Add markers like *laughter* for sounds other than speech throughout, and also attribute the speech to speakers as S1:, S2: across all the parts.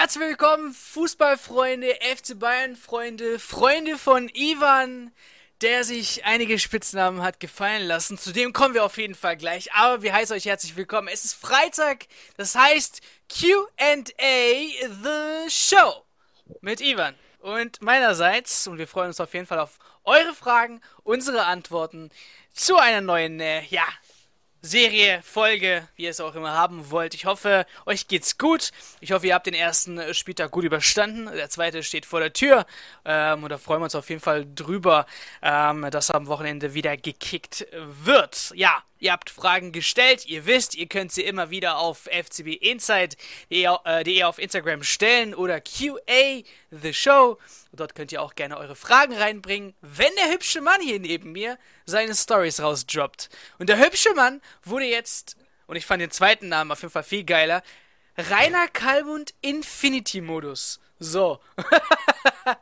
S1: Herzlich willkommen, Fußballfreunde, FC Bayern-Freunde, Freunde von Ivan, der sich einige Spitznamen hat gefallen lassen. Zu dem kommen wir auf jeden Fall gleich. Aber wir heißen euch herzlich willkommen. Es ist Freitag, das heißt QA The Show mit Ivan. Und meinerseits, und wir freuen uns auf jeden Fall auf eure Fragen, unsere Antworten zu einer neuen, äh, ja, Serie, Folge, wie ihr es auch immer haben wollt. Ich hoffe, euch geht's gut. Ich hoffe, ihr habt den ersten Spieltag gut überstanden. Der zweite steht vor der Tür. Ähm, und da freuen wir uns auf jeden Fall drüber, ähm, dass am Wochenende wieder gekickt wird. Ja, Ihr habt Fragen gestellt, ihr wisst, ihr könnt sie immer wieder auf fcbinsight.de äh, auf Instagram stellen oder QA The Show. Dort könnt ihr auch gerne eure Fragen reinbringen, wenn der hübsche Mann hier neben mir seine Stories rausdroppt. Und der hübsche Mann wurde jetzt, und ich fand den zweiten Namen auf jeden Fall viel geiler, Rainer Kalmund Infinity Modus. So. *laughs*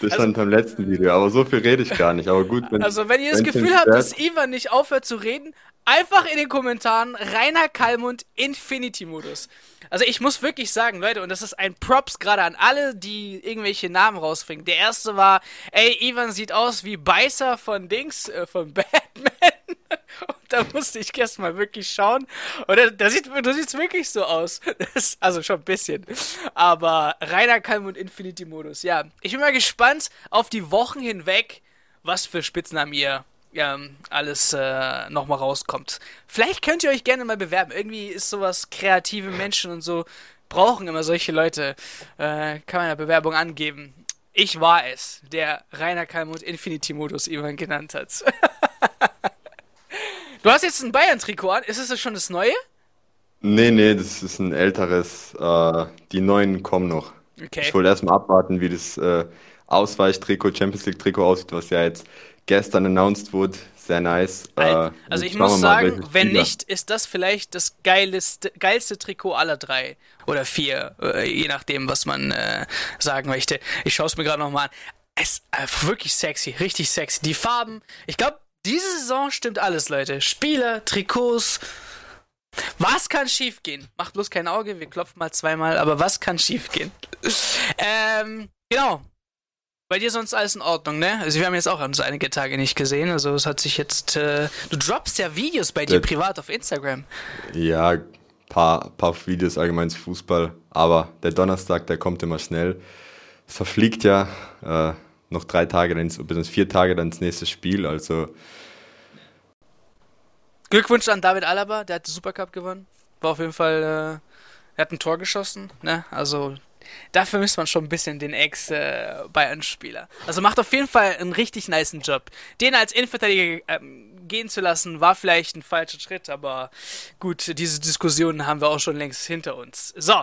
S2: Das also, stand beim letzten Video, aber so viel rede ich gar nicht. Aber gut,
S1: wenn, Also, wenn ihr das Gefühl habt, dass Ivan nicht aufhört zu reden, einfach in den Kommentaren Rainer Kalmund Infinity-Modus. Also ich muss wirklich sagen, Leute, und das ist ein Props gerade an alle, die irgendwelche Namen rausbringen. Der erste war, ey, Ivan sieht aus wie Beißer von Dings, äh, von *laughs* Batman. und da musste ich erstmal wirklich schauen. Und da, da sieht, du siehst wirklich so aus. *laughs* Das, also schon ein bisschen. Aber Rainer Kalmund Infinity-Modus, ja. Ich bin mal gespannt auf die Wochen hinweg, was für Spitznamen ihr ja, alles äh, nochmal rauskommt. Vielleicht könnt ihr euch gerne mal bewerben. Irgendwie ist sowas kreative Menschen und so brauchen immer solche Leute. Äh, kann man eine Bewerbung angeben. Ich war es, der Rainer Kalmut Infinity Modus Ivan genannt hat. *laughs* du hast jetzt ein Bayern-Trikot an. Ist es schon das neue?
S2: Nee, nee, das ist ein älteres. Äh, die neuen kommen noch. Okay. Ich wollte erstmal abwarten, wie das äh, Ausweichtrikot, Champions League-Trikot aussieht, was ja jetzt gestern announced wurde. Sehr nice.
S1: Äh, also ich muss sagen, wenn nicht, ist das vielleicht das geilste, geilste Trikot aller drei oder vier, äh, je nachdem, was man äh, sagen möchte. Ich schaue es mir gerade nochmal an. Es ist einfach wirklich sexy, richtig sexy. Die Farben, ich glaube, diese Saison stimmt alles, Leute. Spieler, Trikots. Was kann schiefgehen? Macht bloß kein Auge, wir klopfen mal zweimal, aber was kann schiefgehen? *laughs* ähm, genau. Bei dir sonst alles in Ordnung, ne? Also wir haben jetzt auch uns einige Tage nicht gesehen. Also es hat sich jetzt. Äh, du droppst ja Videos bei dir privat auf Instagram.
S2: Ja, paar, paar Videos allgemein zu Fußball. Aber der Donnerstag, der kommt immer schnell. Es verfliegt ja äh, noch drei Tage, dann bis vier Tage dann ins nächste Spiel. Also.
S1: Glückwunsch an David Alaba, der hat den Supercup gewonnen. War auf jeden Fall. Äh, er hat ein Tor geschossen, ne? Also da vermisst man schon ein bisschen den Ex-Bayern-Spieler. also macht auf jeden Fall einen richtig niceen Job. Den als Innenverteidiger ähm, gehen zu lassen, war vielleicht ein falscher Schritt, aber gut, diese Diskussionen haben wir auch schon längst hinter uns. So,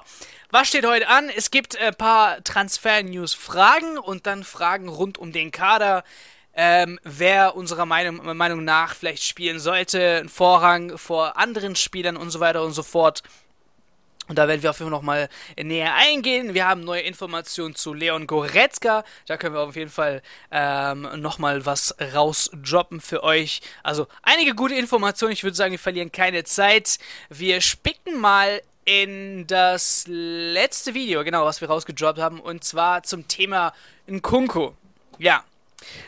S1: was steht heute an? Es gibt ein paar Transfer-News-Fragen und dann Fragen rund um den Kader. Ähm, wer unserer Meinung, Meinung nach vielleicht spielen sollte, einen Vorrang vor anderen Spielern und so weiter und so fort. Und da werden wir auf jeden Fall nochmal näher eingehen. Wir haben neue Informationen zu Leon Goretzka. Da können wir auf jeden Fall ähm, nochmal was rausdroppen für euch. Also einige gute Informationen. Ich würde sagen, wir verlieren keine Zeit. Wir spicken mal in das letzte Video, genau, was wir rausgedroppt haben. Und zwar zum Thema Nkunku. Ja,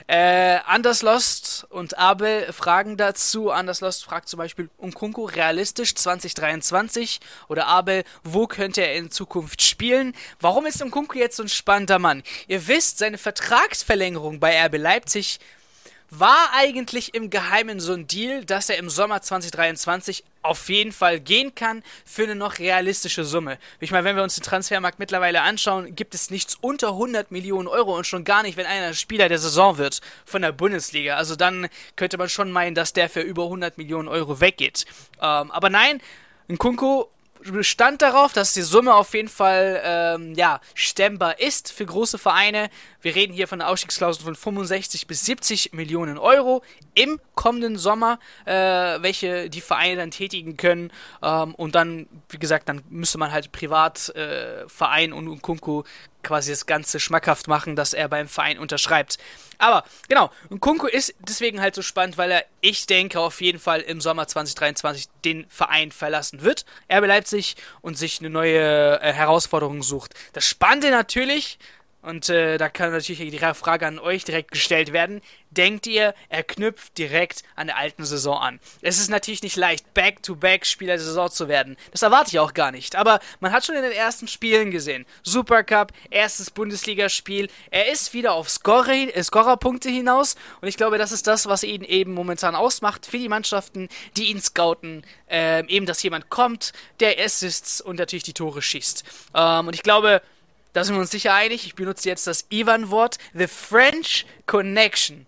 S1: äh, Anders Lost und Abel fragen dazu. Anders Lost fragt zum Beispiel Unkunku realistisch 2023 oder Abel, wo könnte er in Zukunft spielen? Warum ist Unkunku jetzt so ein spannender Mann? Ihr wisst, seine Vertragsverlängerung bei RB Leipzig war eigentlich im Geheimen so ein Deal, dass er im Sommer 2023 auf jeden Fall gehen kann für eine noch realistische Summe. Ich meine, wenn wir uns den Transfermarkt mittlerweile anschauen, gibt es nichts unter 100 Millionen Euro und schon gar nicht, wenn einer Spieler der Saison wird von der Bundesliga. Also dann könnte man schon meinen, dass der für über 100 Millionen Euro weggeht. Ähm, aber nein, ein Kunko bestand darauf, dass die Summe auf jeden Fall ähm, ja, stemmbar ist für große Vereine. Wir reden hier von einer Ausstiegsklausel von 65 bis 70 Millionen Euro im kommenden Sommer, äh, welche die Vereine dann tätigen können. Ähm, und dann, wie gesagt, dann müsste man halt Privatverein äh, und Kunku quasi das Ganze schmackhaft machen, dass er beim Verein unterschreibt. Aber genau, Kunku ist deswegen halt so spannend, weil er, ich denke, auf jeden Fall im Sommer 2023 den Verein verlassen wird. RB Leipzig und sich eine neue äh, Herausforderung sucht. Das Spannende natürlich, und äh, da kann natürlich die Frage an euch direkt gestellt werden. Denkt ihr, er knüpft direkt an der alten Saison an? Es ist natürlich nicht leicht, Back-to-Back-Spieler der Saison zu werden. Das erwarte ich auch gar nicht. Aber man hat schon in den ersten Spielen gesehen. Supercup, erstes Bundesligaspiel. Er ist wieder auf äh, Scorerpunkte hinaus. Und ich glaube, das ist das, was ihn eben momentan ausmacht für die Mannschaften, die ihn scouten. Ähm, eben, dass jemand kommt, der Assists und natürlich die Tore schießt. Ähm, und ich glaube, da sind wir uns sicher einig. Ich benutze jetzt das Ivan-Wort. The French Connection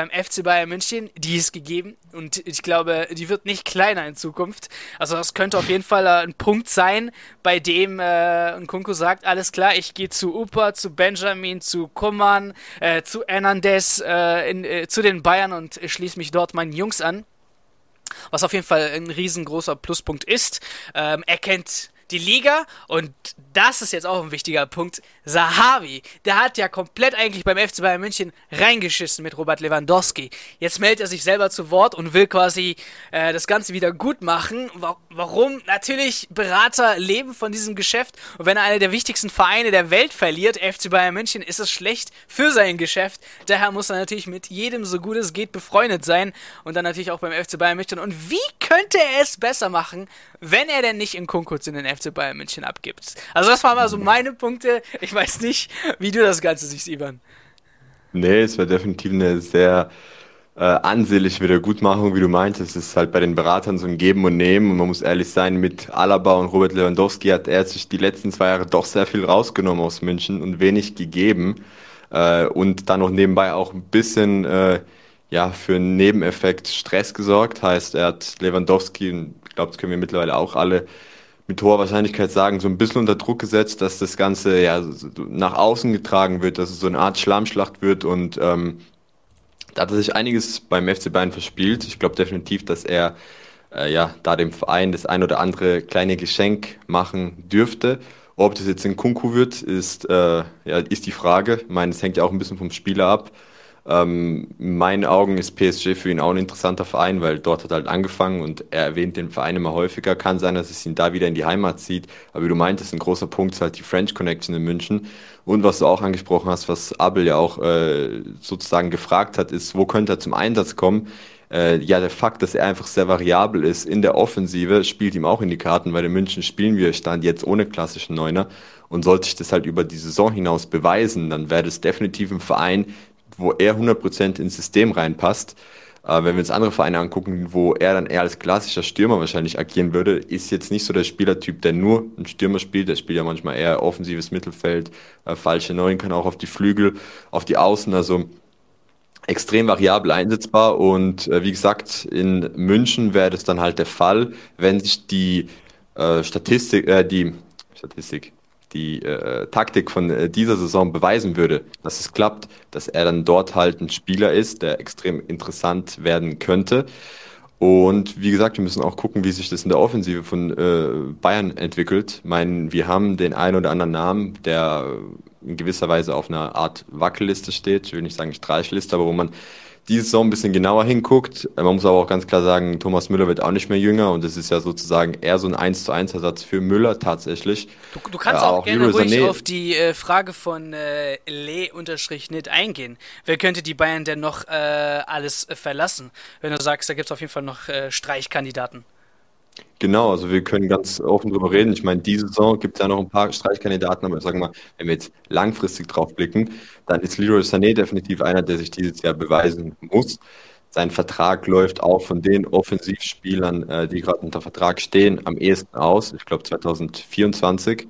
S1: beim FC Bayern München, die ist gegeben und ich glaube, die wird nicht kleiner in Zukunft. Also das könnte auf jeden Fall äh, ein Punkt sein, bei dem äh, Nkunku sagt, alles klar, ich gehe zu Upa, zu Benjamin, zu Kummern, äh, zu Hernandez, äh, in, äh, zu den Bayern und schließe mich dort meinen Jungs an. Was auf jeden Fall ein riesengroßer Pluspunkt ist. Ähm, er kennt die Liga und das ist jetzt auch ein wichtiger Punkt. Sahavi, der hat ja komplett eigentlich beim FC Bayern München reingeschissen mit Robert Lewandowski. Jetzt meldet er sich selber zu Wort und will quasi äh, das Ganze wieder gut machen. Warum? Natürlich, Berater leben von diesem Geschäft und wenn er einer der wichtigsten Vereine der Welt verliert, FC Bayern München, ist es schlecht für sein Geschäft. Daher muss er natürlich mit jedem so gut es geht befreundet sein und dann natürlich auch beim FC Bayern München. Und wie könnte er es besser machen, wenn er denn nicht in Konkurz in den FC Bayern München abgibt? Also das waren mal so meine Punkte. Ich weiß nicht, wie du das Ganze siehst, Ivan.
S2: Nee, es war definitiv eine sehr äh, ansehnliche Wiedergutmachung, wie du meintest. Es ist halt bei den Beratern so ein Geben und Nehmen. Und man muss ehrlich sein, mit Alaba und Robert Lewandowski hat er sich die letzten zwei Jahre doch sehr viel rausgenommen aus München und wenig gegeben. Äh, und dann noch nebenbei auch ein bisschen äh, ja, für einen Nebeneffekt Stress gesorgt. Heißt, er hat Lewandowski, ich glaube, das können wir mittlerweile auch alle mit hoher Wahrscheinlichkeit sagen, so ein bisschen unter Druck gesetzt, dass das Ganze ja nach außen getragen wird, dass es so eine Art Schlammschlacht wird und ähm, da hat er sich einiges beim FC Bayern verspielt. Ich glaube definitiv, dass er äh, ja da dem Verein das ein oder andere kleine Geschenk machen dürfte. Ob das jetzt in Kunku wird, ist, äh, ja, ist die Frage. Ich meine, es hängt ja auch ein bisschen vom Spieler ab. Ähm, in meinen Augen ist PSG für ihn auch ein interessanter Verein, weil dort hat er halt angefangen und er erwähnt den Verein immer häufiger. Kann sein, dass es ihn da wieder in die Heimat zieht. Aber wie du meintest, ein großer Punkt ist halt die French Connection in München. Und was du auch angesprochen hast, was Abel ja auch äh, sozusagen gefragt hat, ist, wo könnte er zum Einsatz kommen? Äh, ja, der Fakt, dass er einfach sehr variabel ist in der Offensive, spielt ihm auch in die Karten, weil in München spielen wir Stand jetzt ohne klassischen Neuner. Und sollte sich das halt über die Saison hinaus beweisen, dann wäre das definitiv ein Verein, wo er 100% ins System reinpasst. Äh, wenn wir uns andere Vereine angucken, wo er dann eher als klassischer Stürmer wahrscheinlich agieren würde, ist jetzt nicht so der Spielertyp, der nur einen Stürmer spielt. Der spielt ja manchmal eher offensives Mittelfeld, äh, falsche Neun, kann auch auf die Flügel, auf die Außen, also extrem variabel einsetzbar. Und äh, wie gesagt, in München wäre das dann halt der Fall, wenn sich die äh, Statistik, äh, die Statistik, die äh, Taktik von äh, dieser Saison beweisen würde, dass es klappt, dass er dann dort halt ein Spieler ist, der extrem interessant werden könnte. Und wie gesagt, wir müssen auch gucken, wie sich das in der Offensive von äh, Bayern entwickelt. Ich meine, wir haben den einen oder anderen Namen, der in gewisser Weise auf einer Art Wackelliste steht. Ich will nicht sagen Streichliste, aber wo man diese Saison ein bisschen genauer hinguckt. Man muss aber auch ganz klar sagen, Thomas Müller wird auch nicht mehr jünger und es ist ja sozusagen eher so ein 1 zu 1 Ersatz für Müller tatsächlich.
S1: Du, du kannst äh, auch, auch, gerne Leroy ruhig Sané. auf die äh, Frage von äh, Le-Nit eingehen. Wer könnte die Bayern denn noch äh, alles verlassen? Wenn du sagst, da gibt es auf jeden Fall noch äh, Streichkandidaten.
S2: Genau, also wir können ganz offen drüber reden. Ich meine, diese Saison gibt es ja noch ein paar Streichkandidaten, aber sagen wir mal, wenn wir jetzt langfristig drauf blicken, dann ist Leroy Sané definitiv einer, der sich dieses Jahr beweisen muss. Sein Vertrag läuft auch von den Offensivspielern, äh, die gerade unter Vertrag stehen, am ehesten aus. Ich glaube 2024,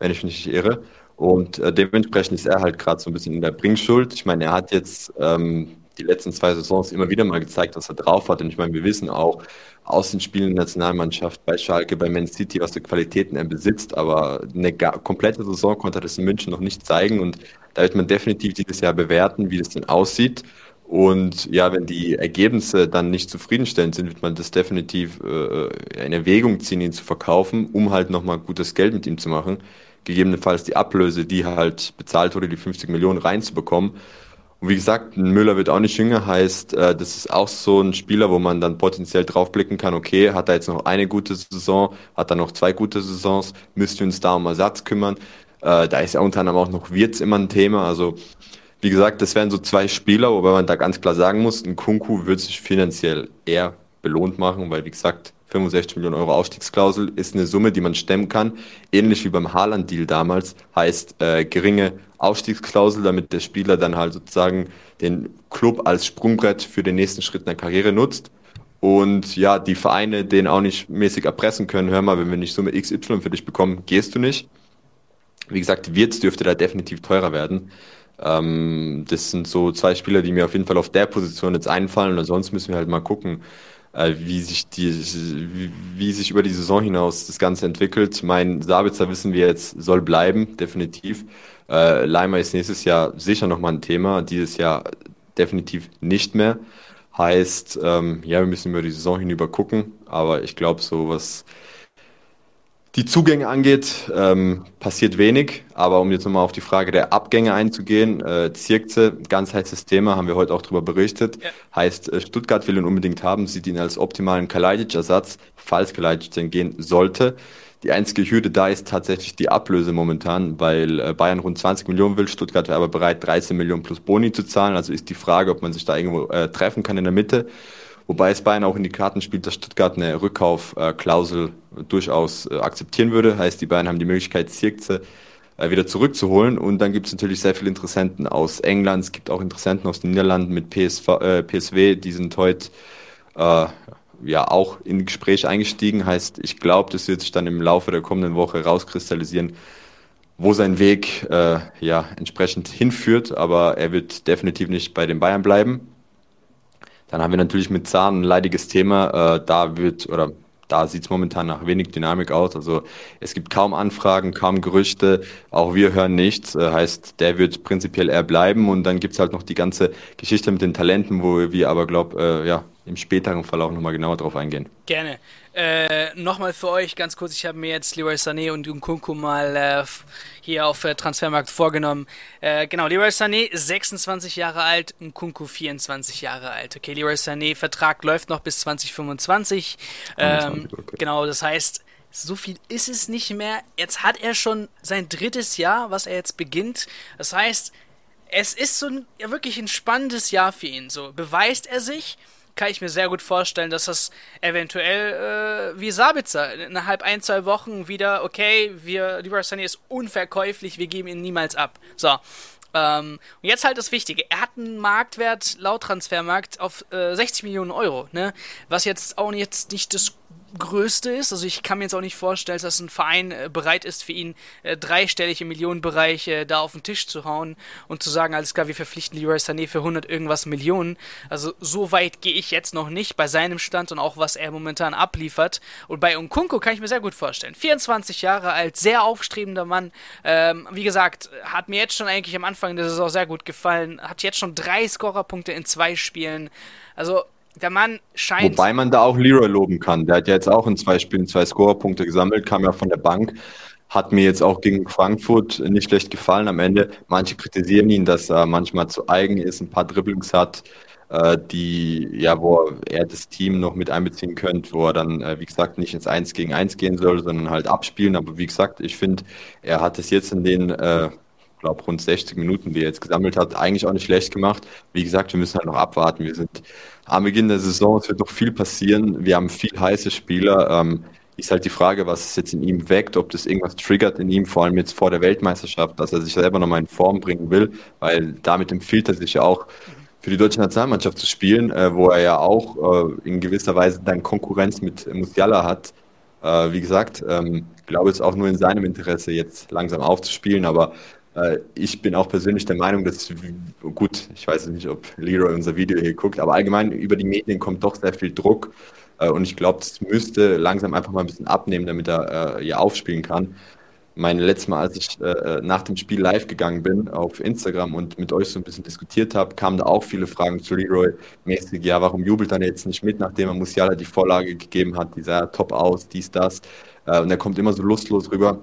S2: wenn ich mich nicht irre. Und äh, dementsprechend ist er halt gerade so ein bisschen in der Bringschuld. Ich meine, er hat jetzt ähm, die letzten zwei Saisons immer wieder mal gezeigt, was er drauf hat. Und ich meine, wir wissen auch aus den Spielen der Nationalmannschaft bei Schalke, bei Man City, was für Qualitäten er besitzt. Aber eine komplette Saison konnte er das in München noch nicht zeigen. Und da wird man definitiv dieses Jahr bewerten, wie das denn aussieht. Und ja, wenn die Ergebnisse dann nicht zufriedenstellend sind, wird man das definitiv äh, in Erwägung ziehen, ihn zu verkaufen, um halt nochmal gutes Geld mit ihm zu machen. gegebenenfalls die Ablöse, die halt bezahlt wurde, die 50 Millionen reinzubekommen. Und wie gesagt, Müller wird auch nicht jünger, heißt, äh, das ist auch so ein Spieler, wo man dann potenziell draufblicken kann, okay, hat er jetzt noch eine gute Saison, hat er noch zwei gute Saisons, müssten wir uns da um Ersatz kümmern. Äh, da ist ja unter anderem auch noch Wirtz immer ein Thema. Also, wie gesagt, das wären so zwei Spieler, wobei man da ganz klar sagen muss, ein Kunku wird sich finanziell eher belohnt machen, weil, wie gesagt, 65 Millionen Euro Ausstiegsklausel ist eine Summe, die man stemmen kann. Ähnlich wie beim Haaland-Deal damals, heißt äh, geringe Ausstiegsklausel, damit der Spieler dann halt sozusagen den Club als Sprungbrett für den nächsten Schritt in der Karriere nutzt. Und ja, die Vereine den auch nicht mäßig erpressen können. Hör mal, wenn wir nicht Summe XY für dich bekommen, gehst du nicht. Wie gesagt, Wirtz dürfte da definitiv teurer werden. Ähm, das sind so zwei Spieler, die mir auf jeden Fall auf der Position jetzt einfallen. Und sonst müssen wir halt mal gucken, wie sich die, wie, wie, sich über die Saison hinaus das Ganze entwickelt. Mein Sabitzer wissen wir jetzt soll bleiben, definitiv. Äh, Leimer ist nächstes Jahr sicher nochmal ein Thema, dieses Jahr definitiv nicht mehr. Heißt, ähm, ja, wir müssen über die Saison hinüber gucken, aber ich glaube, so was die Zugänge angeht, ähm, passiert wenig. Aber um jetzt nochmal auf die Frage der Abgänge einzugehen, äh, Zirkze, ganz heißes Thema, haben wir heute auch darüber berichtet. Ja. Heißt, äh, Stuttgart will ihn unbedingt haben, sieht ihn als optimalen Kalajdzic-Ersatz, falls Kalajdzic denn gehen sollte. Die einzige Hürde da ist tatsächlich die Ablöse momentan, weil äh, Bayern rund 20 Millionen will, Stuttgart wäre aber bereit, 13 Millionen plus Boni zu zahlen. Also ist die Frage, ob man sich da irgendwo äh, treffen kann in der Mitte. Wobei es Bayern auch in die Karten spielt, dass Stuttgart eine Rückkaufklausel durchaus äh, akzeptieren würde. Heißt, die Bayern haben die Möglichkeit, Zirkze äh, wieder zurückzuholen. Und dann gibt es natürlich sehr viele Interessenten aus England. Es gibt auch Interessenten aus den Niederlanden mit PSV, äh, PSW. Die sind heute äh, ja auch in Gespräch eingestiegen. Heißt, ich glaube, das wird sich dann im Laufe der kommenden Woche rauskristallisieren, wo sein Weg äh, ja entsprechend hinführt. Aber er wird definitiv nicht bei den Bayern bleiben. Dann haben wir natürlich mit Zahn ein leidiges Thema. Äh, da wird oder da sieht es momentan nach wenig Dynamik aus. Also es gibt kaum Anfragen, kaum Gerüchte. Auch wir hören nichts. Äh, heißt, der wird prinzipiell eher bleiben. Und dann gibt es halt noch die ganze Geschichte mit den Talenten, wo wir aber, glaube äh, ja, im späteren Verlauf nochmal genauer drauf eingehen.
S1: Gerne. Äh, Nochmal für euch ganz kurz, ich habe mir jetzt Leroy Sané und Nkunku mal äh, hier auf äh, Transfermarkt vorgenommen. Äh, genau, Leroy Sané 26 Jahre alt, Nkunku 24 Jahre alt. Okay, Leroy Sané Vertrag läuft noch bis 2025. Ähm, okay. Genau, das heißt, so viel ist es nicht mehr. Jetzt hat er schon sein drittes Jahr, was er jetzt beginnt. Das heißt, es ist so ein, ja, wirklich ein spannendes Jahr für ihn. So beweist er sich kann ich mir sehr gut vorstellen, dass das eventuell äh, wie Sabitzer innerhalb ein, zwei Wochen wieder, okay, wir, Leroy Sunny ist unverkäuflich, wir geben ihn niemals ab. So. Ähm, und jetzt halt das Wichtige. Er hat einen Marktwert laut Transfermarkt auf äh, 60 Millionen Euro, ne? Was jetzt auch jetzt nicht das größte ist. Also ich kann mir jetzt auch nicht vorstellen, dass ein Verein äh, bereit ist, für ihn äh, dreistellig im Millionenbereich äh, da auf den Tisch zu hauen und zu sagen, alles klar, wir verpflichten Leroy Sané für 100 irgendwas Millionen. Also so weit gehe ich jetzt noch nicht bei seinem Stand und auch was er momentan abliefert. Und bei Unkunko kann ich mir sehr gut vorstellen. 24 Jahre alt, sehr aufstrebender Mann. Ähm, wie gesagt, hat mir jetzt schon eigentlich am Anfang der Saison sehr gut gefallen. Hat jetzt schon drei Scorerpunkte in zwei Spielen. Also der Mann scheint.
S2: Wobei man da auch Leroy loben kann. Der hat ja jetzt auch in zwei Spielen zwei Scorerpunkte gesammelt, kam ja von der Bank. Hat mir jetzt auch gegen Frankfurt nicht schlecht gefallen am Ende. Manche kritisieren ihn, dass er manchmal zu eigen ist, ein paar Dribblings hat, äh, die, ja, wo er das Team noch mit einbeziehen könnte, wo er dann, äh, wie gesagt, nicht ins Eins gegen Eins gehen soll, sondern halt abspielen. Aber wie gesagt, ich finde, er hat es jetzt in den äh, glaube, rund 60 Minuten, die er jetzt gesammelt hat, eigentlich auch nicht schlecht gemacht. Wie gesagt, wir müssen halt noch abwarten. Wir sind am Beginn der Saison, es wird noch viel passieren. Wir haben viel heiße Spieler. Ähm, ist halt die Frage, was es jetzt in ihm weckt, ob das irgendwas triggert in ihm, vor allem jetzt vor der Weltmeisterschaft, dass er sich selber nochmal in Form bringen will, weil damit empfiehlt er sich ja auch für die deutsche Nationalmannschaft zu spielen, äh, wo er ja auch äh, in gewisser Weise dann Konkurrenz mit Musiala hat. Äh, wie gesagt, ähm, glaube es auch nur in seinem Interesse, jetzt langsam aufzuspielen, aber ich bin auch persönlich der Meinung, dass, gut, ich weiß nicht, ob Leroy unser Video hier guckt, aber allgemein über die Medien kommt doch sehr viel Druck. Äh, und ich glaube, das müsste langsam einfach mal ein bisschen abnehmen, damit er äh, hier aufspielen kann. Mein letztes Mal, als ich äh, nach dem Spiel live gegangen bin auf Instagram und mit euch so ein bisschen diskutiert habe, kamen da auch viele Fragen zu Leroy mäßig. Ja, warum jubelt er jetzt nicht mit, nachdem er Musiala die Vorlage gegeben hat? Die sah top aus, dies, das. Äh, und er kommt immer so lustlos rüber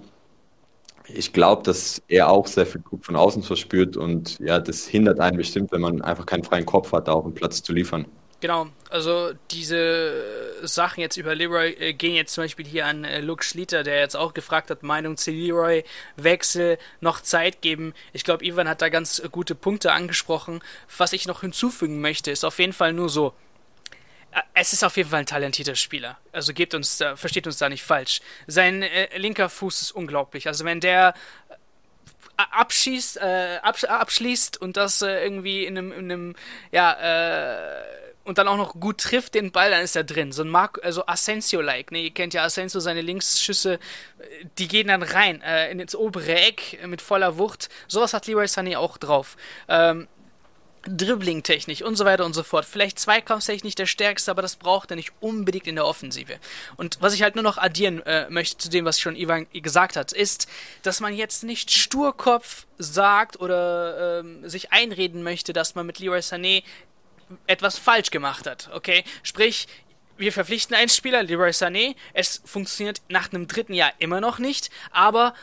S2: Ich glaube, dass er auch sehr viel Druck von außen verspürt und ja, das hindert einen bestimmt, wenn man einfach keinen freien Kopf hat, da auch einen Platz zu liefern.
S1: Genau, also diese Sachen jetzt über Leroy äh, gehen jetzt zum Beispiel hier an äh, Luke Schlitter, der jetzt auch gefragt hat, Meinung zu Leroy, Wechsel, noch Zeit geben. Ich glaube, Ivan hat da ganz gute Punkte angesprochen. Was ich noch hinzufügen möchte, ist auf jeden Fall nur so, äh, es ist auf jeden Fall ein talentierter Spieler. Also gebt uns versteht uns da nicht falsch. Sein äh, linker Fuß ist unglaublich. Also wenn der abschießt, äh, absch abschließt und das äh, irgendwie in einem, in einem ja, äh, und dann auch noch gut trifft den Ball, dann ist er drin. So ein Marco, also Asensio-like. Ne? Ihr kennt ja Asensio, seine Linksschüsse, die gehen dann rein äh, in ins obere Eck mit voller Wucht. Sowas hat Leroy Sané auch drauf. Ähm, Dribbling-technisch und so weiter und so fort. Vielleicht zweikampftechnisch nicht der stärkste, aber das braucht er nicht unbedingt in der Offensive. Und was ich halt nur noch addieren äh, möchte zu dem, was schon Ivan gesagt hat, ist, dass man jetzt nicht Sturkopf sagt oder ähm, sich einreden möchte, dass man mit Leroy Sané etwas falsch gemacht hat, okay? Sprich, wir verpflichten einen Spieler, Leroy Sané, es funktioniert nach einem dritten Jahr immer noch nicht, aber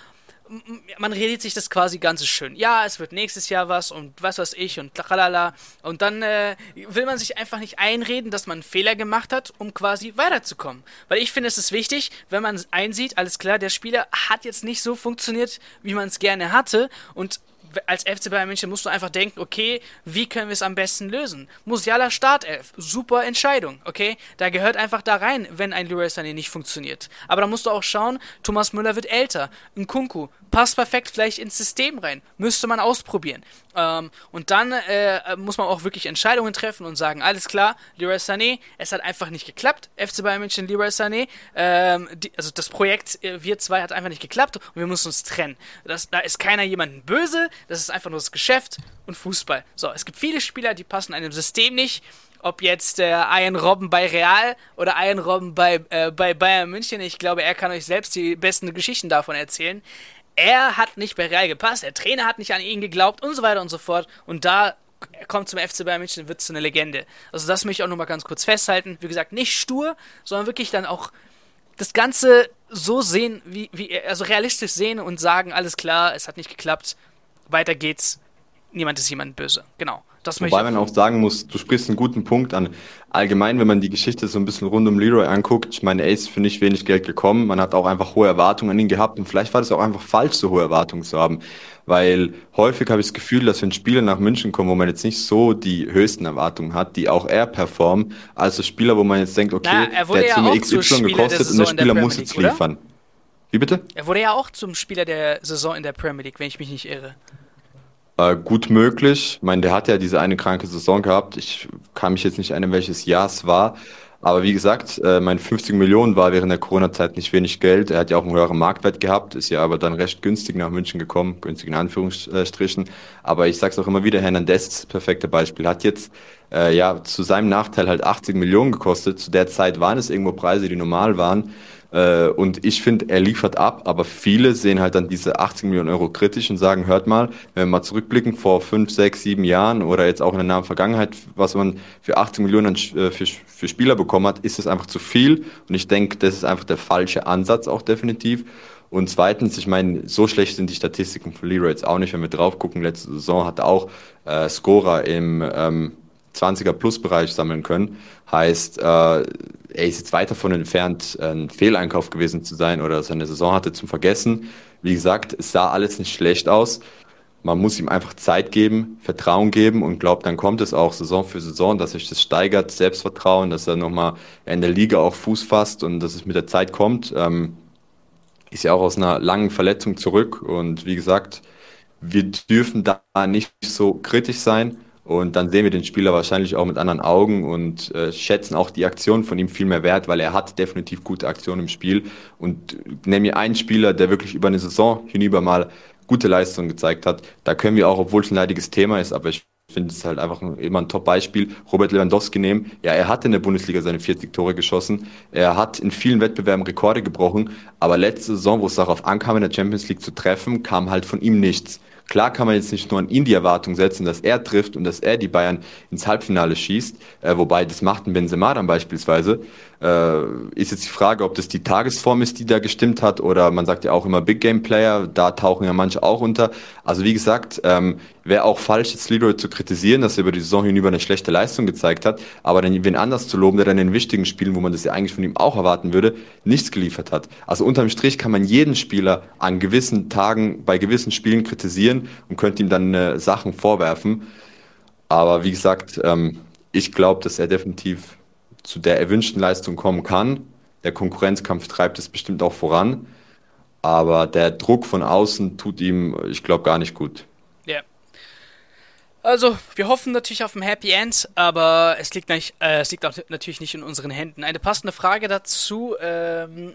S1: man redet sich das quasi ganz schön. Ja, es wird nächstes Jahr was und was weiß ich und tralala. Und dann äh, will man sich einfach nicht einreden, dass man einen Fehler gemacht hat, um quasi weiterzukommen. Weil ich finde, es ist wichtig, wenn man einsieht, alles klar, der Spieler hat jetzt nicht so funktioniert, wie man es gerne hatte und als FC Bayern München musst du einfach denken, okay, wie können wir es am besten lösen? Musiala Startelf, super Entscheidung, okay? Da gehört einfach da rein, wenn ein Leroy Sané nicht funktioniert. Aber da musst du auch schauen, Thomas Müller wird älter, ein Kunku passt perfekt vielleicht ins System rein, müsste man ausprobieren. Ähm, und dann äh, muss man auch wirklich Entscheidungen treffen und sagen, alles klar, Leroy Sané, es hat einfach nicht geklappt, FC Bayern München, Leroy Sané, ähm, die, also das Projekt äh, wir zwei hat einfach nicht geklappt und wir müssen uns trennen. Das, da ist keiner jemandem böse, das ist einfach nur das Geschäft und Fußball. So, es gibt viele Spieler, die passen einem System nicht. Ob jetzt äh, Ian Robben bei Real oder Ian Robben bei, äh, bei Bayern München, ich glaube, er kann euch selbst die besten Geschichten davon erzählen. Er hat nicht bei Real gepasst, der Trainer hat nicht an ihn geglaubt und so weiter und so fort. Und da er kommt zum FC Bayern München und wird zu einer Legende. Also das möchte ich auch nochmal ganz kurz festhalten. Wie gesagt, nicht stur, sondern wirklich dann auch das Ganze so sehen, wie, wie also realistisch sehen und sagen, alles klar, es hat nicht geklappt, weiter geht's. Niemand ist jemand böse. Genau.
S2: Das Wobei man auch sagen muss, du sprichst einen guten Punkt an. Allgemein, wenn man die Geschichte so ein bisschen rund um Leroy anguckt, ich meine, er ist für nicht wenig Geld gekommen. Man hat auch einfach hohe Erwartungen an ihn gehabt und vielleicht war das auch einfach falsch, so hohe Erwartungen zu haben. Weil häufig habe ich das Gefühl, dass wenn Spieler nach München kommen, wo man jetzt nicht so die höchsten Erwartungen hat, die auch er performen, also Spieler, wo man jetzt denkt, okay,
S1: Na, der hat Summe XY gekostet und der
S2: Spieler muss jetzt liefern.
S1: Wie bitte? Er wurde ja auch zum Spieler der Saison in der Premier League, wenn ich mich nicht irre.
S2: Äh, gut möglich. Ich meine, der hat ja diese eine kranke Saison gehabt. Ich kann mich jetzt nicht erinnern, welches Jahr es war. Aber wie gesagt, äh, mein 50 Millionen war während der Corona-Zeit nicht wenig Geld. Er hat ja auch einen höheren Marktwert gehabt, ist ja aber dann recht günstig nach München gekommen, günstig in Anführungsstrichen. Aber ich sag's auch immer wieder, Hernandez ist das perfekte Beispiel. Hat jetzt äh, ja zu seinem Nachteil halt 80 Millionen gekostet. Zu der Zeit waren es irgendwo Preise, die normal waren. Äh, und ich finde, er liefert ab, aber viele sehen halt dann diese 80 Millionen Euro kritisch und sagen, hört mal, wenn wir mal zurückblicken vor fünf, sechs, sieben Jahren oder jetzt auch in der nahen Vergangenheit, was man für 80 Millionen äh, für, für Spieler bekommen hat, ist es einfach zu viel. Und ich denke, das ist einfach der falsche Ansatz auch definitiv. Und zweitens, ich meine, so schlecht sind die Statistiken von Leroy jetzt auch nicht, wenn wir drauf gucken. Letzte Saison hat er auch äh, Scorer im ähm, 20er-Plus-Bereich sammeln können. Heißt, äh, er ist jetzt weit davon entfernt, ein Fehleinkauf gewesen zu sein oder seine Saison hatte zum Vergessen. Wie gesagt, es sah alles nicht schlecht aus. Man muss ihm einfach Zeit geben, Vertrauen geben und glaubt, dann kommt es auch Saison für Saison, dass sich das steigert, Selbstvertrauen, dass er nochmal in der Liga auch Fuß fasst und dass es mit der Zeit kommt. Ähm, ist ja auch aus einer langen Verletzung zurück und wie gesagt, wir dürfen da nicht so kritisch sein. Und dann sehen wir den Spieler wahrscheinlich auch mit anderen Augen und äh, schätzen auch die Aktion von ihm viel mehr wert, weil er hat definitiv gute Aktionen im Spiel. Und nehme mir einen Spieler, der wirklich über eine Saison hinüber mal gute Leistungen gezeigt hat. Da können wir auch, obwohl es ein leidiges Thema ist, aber ich finde es halt einfach immer ein Top-Beispiel, Robert Lewandowski nehmen. Ja, er hat in der Bundesliga seine 40 Tore geschossen. Er hat in vielen Wettbewerben Rekorde gebrochen. Aber letzte Saison, wo es darauf ankam, in der Champions League zu treffen, kam halt von ihm nichts. Klar kann man jetzt nicht nur an ihn die Erwartung setzen, dass er trifft und dass er die Bayern ins Halbfinale schießt, äh, wobei das macht ein Benzema dann beispielsweise. Äh, ist jetzt die Frage, ob das die Tagesform ist, die da gestimmt hat, oder man sagt ja auch immer Big Game Player, da tauchen ja manche auch unter. Also wie gesagt, ähm, wäre auch falsch, jetzt Leroy zu kritisieren, dass er über die Saison hinüber eine schlechte Leistung gezeigt hat, aber dann wen anders zu loben, der dann in wichtigen Spielen, wo man das ja eigentlich von ihm auch erwarten würde, nichts geliefert hat. Also unterm Strich kann man jeden Spieler an gewissen Tagen bei gewissen Spielen kritisieren und könnte ihm dann äh, Sachen vorwerfen. Aber wie gesagt, ähm, ich glaube, dass er definitiv zu der erwünschten Leistung kommen kann. Der Konkurrenzkampf treibt es bestimmt auch voran. Aber der Druck von außen tut ihm, ich glaube, gar nicht gut.
S1: Ja. Also, wir hoffen natürlich auf ein Happy End, aber es liegt, nicht, äh, es liegt auch natürlich nicht in unseren Händen. Eine passende Frage dazu. Ähm,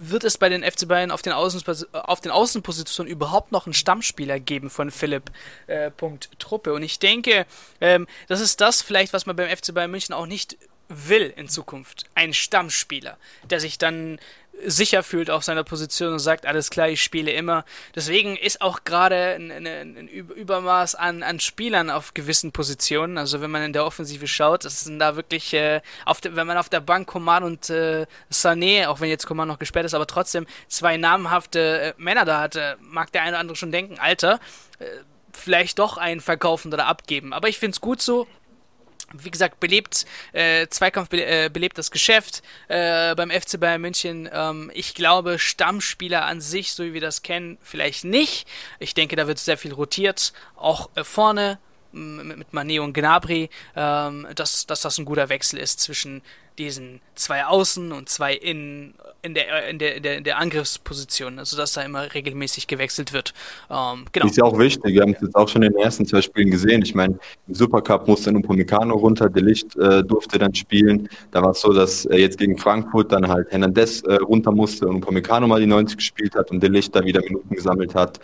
S1: wird es bei den FC Bayern auf den, Außen, auf den Außenpositionen überhaupt noch einen Stammspieler geben von Philipp äh, Punkt Truppe? Und ich denke, ähm, das ist das vielleicht, was man beim FC Bayern München auch nicht will in Zukunft. Ein Stammspieler, der sich dann sicher fühlt auf seiner Position und sagt, alles klar, ich spiele immer. Deswegen ist auch gerade ein, ein, ein, Übermaß an, an Spielern auf gewissen Positionen. Also wenn man in der Offensive schaut, das sind da wirklich, äh, auf de, wenn man auf der Bank Coman und äh, Sané, auch wenn jetzt Coman noch gesperrt ist, aber trotzdem zwei namhafte äh, Männer da hat, mag der eine oder andere schon denken, Alter, äh, vielleicht doch einen verkaufen oder abgeben. Aber ich finde es gut so, wie gesagt, belebt, äh, Zweikampf be äh, belebt das Geschäft äh, beim FC Bayern München. Ähm, ich glaube, Stammspieler an sich, so wie wir das kennen, vielleicht nicht. Ich denke, da wird sehr viel rotiert, auch äh, vorne mit, Mané und Gnabry, ähm, dass, dass das ein guter Wechsel ist zwischen diesen zwei Außen und zwei Innen in der, in der, in der, in der Angriffsposition, also dass da immer regelmäßig gewechselt wird.
S2: Ähm, genau. Ist ja auch wichtig, wir haben es jetzt auch schon in den ersten zwei Spielen gesehen. Ich meine, im Supercup musste Upamecano runter, der Licht äh, durfte dann spielen. Da war es so, dass äh, jetzt gegen Frankfurt dann halt Hernandez äh, runter musste und Upamecano mal die 90 gespielt hat und der Licht da wieder Minuten gesammelt hat.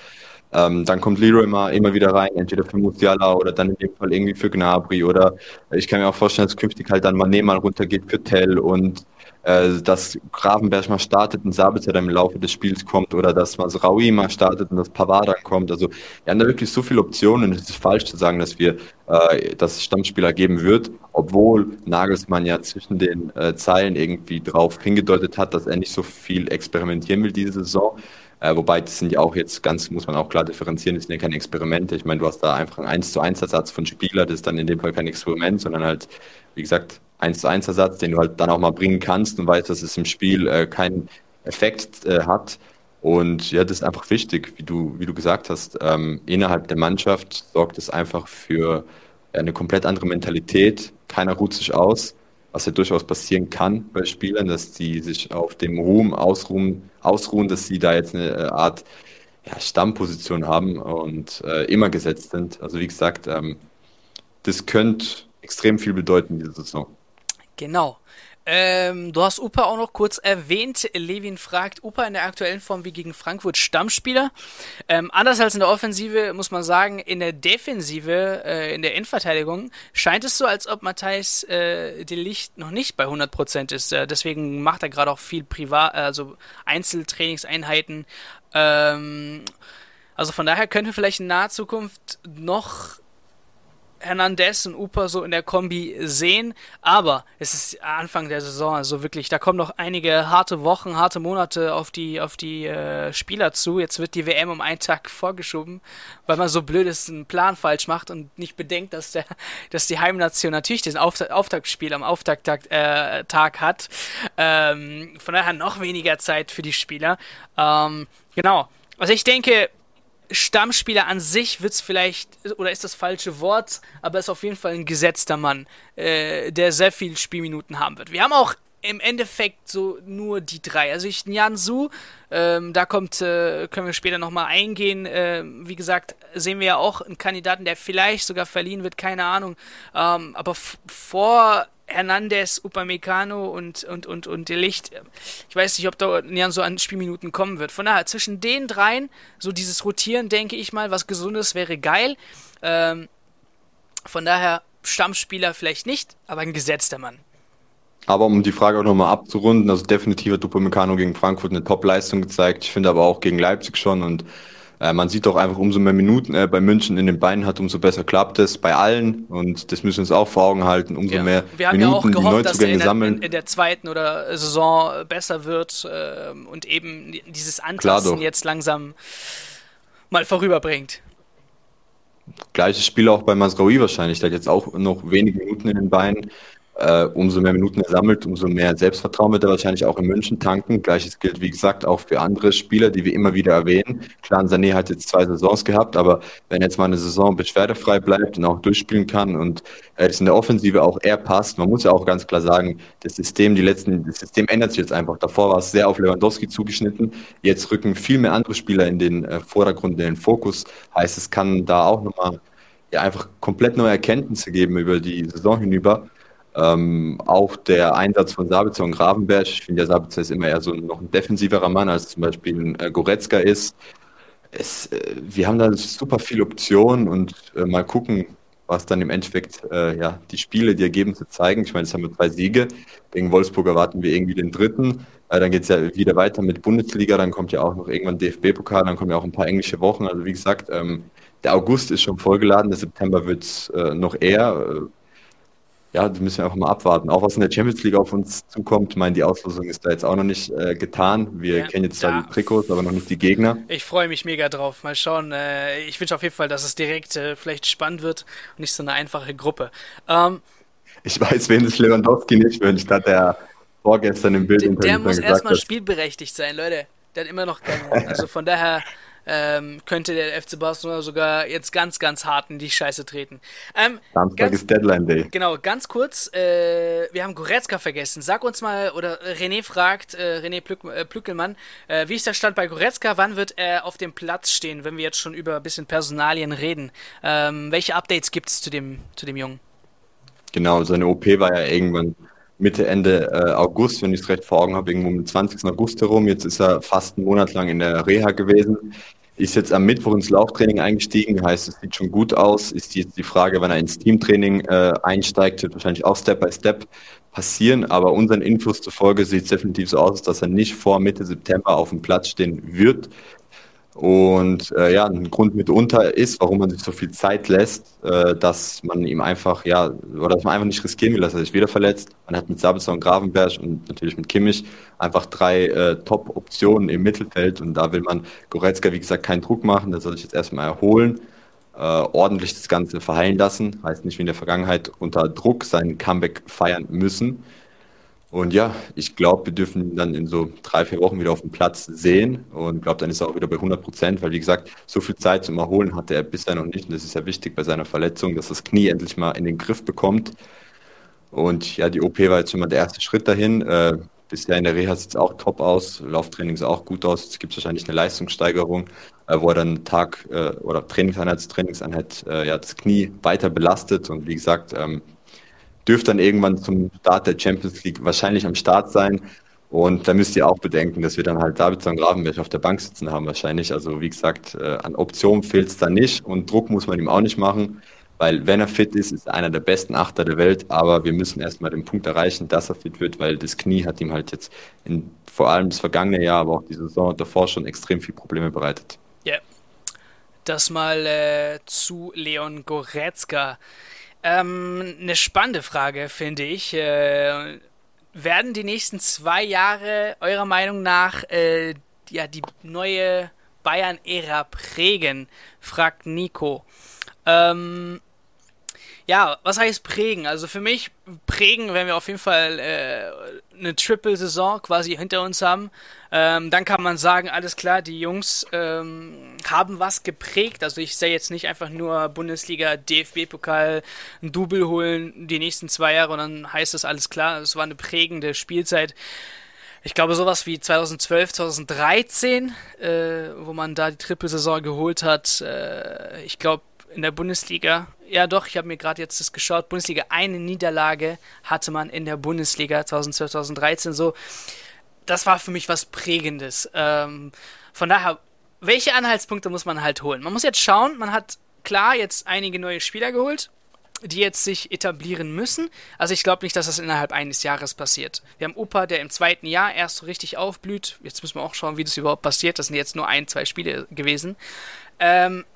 S2: Ähm, dann kommt Leroy immer, immer wieder rein, entweder für Musiala oder dann in dem Fall irgendwie für Gnabry oder ich kann mir auch vorstellen, dass künftig halt dann Mané mal runtergeht für Tell und äh, dass Gravenberg mal startet und Sabitzer dann im Laufe des Spiels kommt oder dass Masraoui mal startet und dass Pavard dann kommt. Also wir haben da wirklich so viele Optionen und es ist falsch zu sagen, dass wir äh, dass es Stammspieler geben wird, obwohl Nagelsmann ja zwischen den äh, Zeilen irgendwie drauf hingedeutet hat, dass er nicht so viel experimentieren will diese Saison. Äh, wobei, das sind ja auch jetzt ganz, muss man auch klar differenzieren, das sind ja keine Experimente. Ich meine, du hast da einfach einen 1 zu 1 Ersatz von Spieler, das ist dann in dem Fall kein Experiment, sondern halt, wie gesagt, 1 zu 1 Ersatz, den du halt dann auch mal bringen kannst und weißt, dass es im Spiel äh, keinen Effekt äh, hat. Und ja, das ist einfach wichtig, wie du, wie du gesagt hast. Ähm, innerhalb der Mannschaft sorgt es einfach für eine komplett andere Mentalität. Keiner ruht sich aus was ja durchaus passieren kann bei Spielern, dass die sich auf dem Ruhm ausruhen, ausruhen dass sie da jetzt eine äh, Art ja, Stammposition haben und äh, immer gesetzt sind. Also wie gesagt, ähm, das könnte extrem viel bedeuten diese Saison.
S1: Genau. Ähm, du hast Upa auch noch kurz erwähnt. Levin fragt, Upa in der aktuellen Form wie gegen Frankfurt Stammspieler. Ähm, anders als in der Offensive muss man sagen, in der Defensive, äh, in der Endverteidigung, scheint es so, als ob Matthijs äh, de Licht noch nicht bei 100% ist. Äh, deswegen macht er gerade auch viel Privat, also Einzeltrainingseinheiten. Ähm, also von daher könnte vielleicht in naher Zukunft noch Hernandez und Upa so in der Kombi sehen, aber es ist Anfang der Saison, also wirklich, da kommen noch einige harte Wochen, harte Monate auf die, auf die äh, Spieler zu. Jetzt wird die WM um einen Tag vorgeschoben, weil man so blöd ist, einen Plan falsch macht und nicht bedenkt, dass, der, dass die Heimnation natürlich das Auftaktspiel am Auftakttag äh, Tag hat. Ähm, von daher noch weniger Zeit für die Spieler. Ähm, genau. Also ich denke, Stammspieler an sich wird es vielleicht, oder ist das falsche Wort, aber ist auf jeden Fall ein gesetzter Mann, äh, der sehr viele Spielminuten haben wird. Wir haben auch im Endeffekt so nur die drei. Also ich Nyan Su, ähm, da kommt, äh, können wir später nochmal eingehen. Äh, wie gesagt, sehen wir ja auch einen Kandidaten, der vielleicht sogar verliehen wird, keine Ahnung. Ähm, aber vor Hernandez, Upamecano und, und, und, und De Licht. Ich weiß nicht, ob da Nian so an Spielminuten kommen wird. Von daher, zwischen den dreien, so dieses Rotieren, denke ich mal, was Gesundes wäre geil. Ähm, von daher, Stammspieler vielleicht nicht, aber ein gesetzter Mann.
S2: Aber um die Frage auch nochmal abzurunden, also definitiv hat Upamecano gegen Frankfurt eine Top-Leistung gezeigt. Ich finde aber auch gegen Leipzig schon und Äh, man sieht doch einfach, umso mehr Minuten er bei München in den Beinen hat, umso besser klappt es bei allen. Und das müssen wir uns auch vor Augen halten. Umso ja. mehr
S1: wir haben Minuten, ja auch gehofft, dass er in der, in, in der, zweiten oder Saison besser wird äh, und eben dieses Antasten jetzt langsam mal vorüberbringt.
S2: Gleiches Spiel auch bei Masraoui wahrscheinlich. Der hat jetzt auch noch wenige Minuten in den Beinen äh, umso mehr Minuten er sammelt, umso mehr Selbstvertrauen wird er wahrscheinlich auch in München tanken. Gleiches gilt, wie gesagt, auch für andere Spieler, die wir immer wieder erwähnen. Klar, Sané hat jetzt zwei Saisons gehabt, aber wenn jetzt mal eine Saison beschwerdefrei bleibt und auch durchspielen kann und ist in der Offensive auch eher passt, man muss ja auch ganz klar sagen, das System, die letzten, das System ändert sich jetzt einfach. Davor war es sehr auf Lewandowski zugeschnitten. Jetzt rücken viel mehr andere Spieler in den äh, Vordergrund, in den Fokus. Heißt, es kann da auch nochmal ja, einfach komplett neue Erkenntnisse geben über die Saison hinüber. Ähm, auch der Einsatz von Sabitzer und Gravenberg, ich finde ja Sabitzer ist immer eher so noch ein defensiverer Mann, als zum Beispiel ein äh, Goretzka ist. Es, äh, wir haben da super viele Optionen und äh, mal gucken, was dann im Endeffekt äh, ja, die Spiele, die Ergebnisse zeigen. Ich meine, jetzt haben wir zwei Siege. Gegen Wolfsburg erwarten wir irgendwie den dritten. Äh, dann geht es ja wieder weiter mit Bundesliga, dann kommt ja auch noch irgendwann DFB-Pokal, dann kommen ja auch ein paar englische Wochen. Also wie gesagt, ähm, der August ist schon vollgeladen, der September wird es noch eher ja, das müssen wir einfach mal abwarten. Auch was in der Champions League auf uns zukommt, ich meine, die Auslosung ist da jetzt auch noch nicht äh, getan. Wir ja, kennen jetzt zwar die Trikots, aber noch nicht die Gegner.
S1: Ich freue mich mega drauf. Mal schauen. Äh, ich wünsche auf jeden Fall, dass es direkt äh, vielleicht spannend wird und nicht so eine einfache Gruppe. Ähm,
S2: ich weiß, wen es Lewandowski nicht wünscht, hat er vorgestern im Bild
S1: Der, der muss erstmal spielberechtigt sein, Leute. Der hat immer noch keine. Also von daher ähm, könnte der FC Barcelona sogar jetzt ganz, ganz hart in die Scheiße treten. Ähm,
S2: Samstag ganz, ist Deadline Day.
S1: Genau, ganz kurz, äh, wir haben Goretzka vergessen. Sag uns mal, oder René fragt, äh, René Plück, äh, Plückelmann, äh, wie ist der Stand bei Goretzka? Wann wird er auf dem Platz stehen, wenn wir jetzt schon über ein bisschen Personalien reden? Ähm, welche Updates gibt es zu dem, zu dem Jungen?
S2: Genau, seine OP war ja irgendwann Mitte, Ende äh, August, wenn ich es recht vor Augen habe, irgendwo am 20. August herum. Jetzt ist er fast einen Monat lang in der Reha gewesen. Ist jetzt am Mittwoch ins Lauftraining eingestiegen, heißt, es sieht schon gut aus. Ist jetzt die Frage, wenn er ins Teamtraining äh, einsteigt, wird wahrscheinlich auch Step by Step passieren. Aber unseren Infos zufolge sieht es definitiv so aus, dass er nicht vor Mitte September auf dem Platz stehen wird. Und äh, ja, ein Grund mitunter ist, warum man sich so viel Zeit lässt, äh, dass man ihm einfach, ja, oder dass man einfach nicht riskieren will, dass er sich wieder verletzt. Man hat mit Sabitzer und Gravenberg und natürlich mit Kimmich einfach drei äh, Top-Optionen im Mittelfeld und da will man Goretzka, wie gesagt, keinen Druck machen, der soll sich jetzt erstmal erholen, äh, ordentlich das Ganze verheilen lassen, heißt nicht wie in der Vergangenheit unter Druck sein Comeback feiern müssen. Und ja, ich glaube, wir dürfen ihn dann in so drei, vier Wochen wieder auf dem Platz sehen. Und glaube, dann ist er auch wieder bei 100 Prozent, weil wie gesagt, so viel Zeit zum Erholen hatte er bisher noch nicht. Und das ist ja wichtig bei seiner Verletzung, dass das Knie endlich mal in den Griff bekommt. Und ja, die OP war jetzt schon mal der erste Schritt dahin. Äh, bisher in der Reha sieht es auch top aus. Lauftraining sah auch gut aus. Jetzt gibt es wahrscheinlich eine Leistungssteigerung, äh, wo er dann Tag äh, oder Trainingseinheit, Trainingseinheit äh, ja, das Knie weiter belastet. Und wie gesagt, ähm, dürfte dann irgendwann zum Start der Champions League wahrscheinlich am Start sein. Und da müsst ihr auch bedenken, dass wir dann halt David und Gravenberg auf der Bank sitzen haben wahrscheinlich. Also wie gesagt, äh, an Optionen fehlt es da nicht und Druck muss man ihm auch nicht machen, weil wenn er fit ist, ist er einer der besten Achter der Welt. Aber wir müssen erstmal den Punkt erreichen, dass er fit wird, weil das Knie hat ihm halt jetzt in vor allem das vergangene Jahr, aber auch die Saison davor schon extrem viel Probleme bereitet.
S1: Ja, yeah. das mal äh, zu Leon Goretzka. Ähm, eine spannende Frage, finde ich. Äh, werden die nächsten zwei Jahre eurer Meinung nach äh, ja, die neue Bayern-Ära prägen? Fragt Nico. Ähm, ja, was heißt prägen? Also für mich prägen, wenn wir auf jeden Fall äh, eine Triple-Saison quasi hinter uns haben, ähm, dann kann man sagen, alles klar, die Jungs ähm, haben was geprägt. Also ich sehe jetzt nicht einfach nur Bundesliga, DFB-Pokal, ein Double holen die nächsten zwei Jahre und dann heißt das alles klar. Es war eine prägende Spielzeit. Ich glaube, sowas wie 2012, 2013, äh, wo man da die Triple-Saison geholt hat. Äh, ich glaube, in der Bundesliga ja, doch, ich habe mir gerade jetzt das geschaut. Bundesliga, eine Niederlage hatte man in der Bundesliga 2012, 2013 so. Das war für mich was Prägendes. Ähm, von daher, welche Anhaltspunkte muss man halt holen? Man muss jetzt schauen, man hat klar jetzt einige neue Spieler geholt. die jetzt sich etablieren müssen. Also ich glaube nicht, dass das innerhalb eines Jahres passiert. Wir haben Opa, der im zweiten Jahr erst so richtig aufblüht. Jetzt müssen wir auch schauen, wie das überhaupt passiert. Das sind jetzt nur ein, zwei Spiele gewesen. Ähm,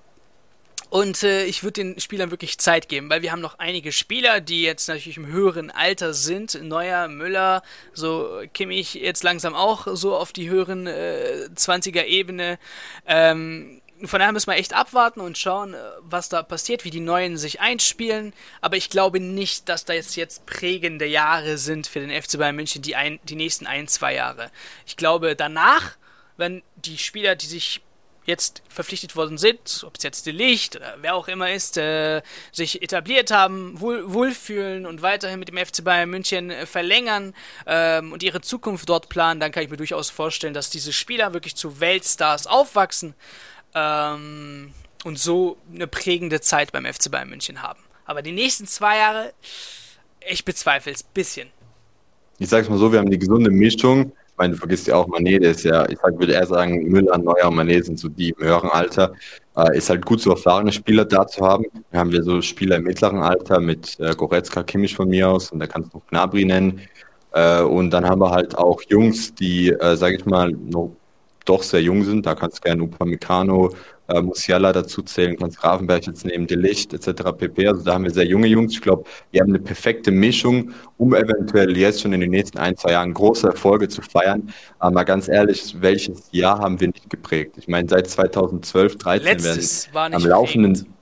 S1: und äh, ich würde den Spielern wirklich Zeit geben, weil wir haben noch einige Spieler, die jetzt natürlich im höheren Alter sind. Neuer, Müller, so Kimmich jetzt langsam auch so auf die höheren äh, 20er-Ebene. Ähm, von daher müssen wir echt abwarten und schauen, äh, was da passiert, wie die Neuen sich einspielen. Aber ich glaube nicht, dass da jetzt, jetzt prägende Jahre sind für den FC Bayern München, die, ein, die nächsten ein, zwei Jahre. Ich glaube, danach, wenn die Spieler, die sich jetzt verpflichtet worden sind, ob es jetzt die Licht oder wer auch immer ist, äh, sich etabliert haben, wohl, wohlfühlen und weiterhin mit dem FC Bayern München äh, verlängern ähm, und ihre Zukunft dort planen, dann kann ich mir durchaus vorstellen, dass diese Spieler wirklich zu Weltstars aufwachsen ähm, und so eine prägende Zeit beim FC Bayern München haben. Aber die nächsten zwei Jahre, ich bezweifle es ein bisschen.
S2: Ich sag's mal so, wir haben die gesunde Mischung meine, du vergisst ja auch Mané, der ist ja, ich würde eher sagen, Müller, Neuer und Mané sind so die im höheren Alter. Äh, ist halt gut, so erfahrene Spieler da zu haben. Wir haben wir so Spieler im mittleren Alter mit äh, Goretzka, Kimmich von mir aus und da kannst du noch Gnabry nennen. Äh, und dann haben wir halt auch Jungs, die, äh, sage ich mal, noch doch sehr jung sind. Da kannst du gerne Upamecano, äh, Musiala dazu zählen, kannst Grafenberg jetzt nehmen, Delicht etc. pp. Also da haben wir sehr junge Jungs. Ich glaube, wir haben eine perfekte Mischung, um eventuell jetzt schon in den nächsten ein, zwei Jahren große Erfolge zu feiern. Aber mal ganz ehrlich, welches Jahr haben wir nicht geprägt? Ich meine, seit 2012, 13
S1: Letztes
S2: werden am laufenden... Prägend.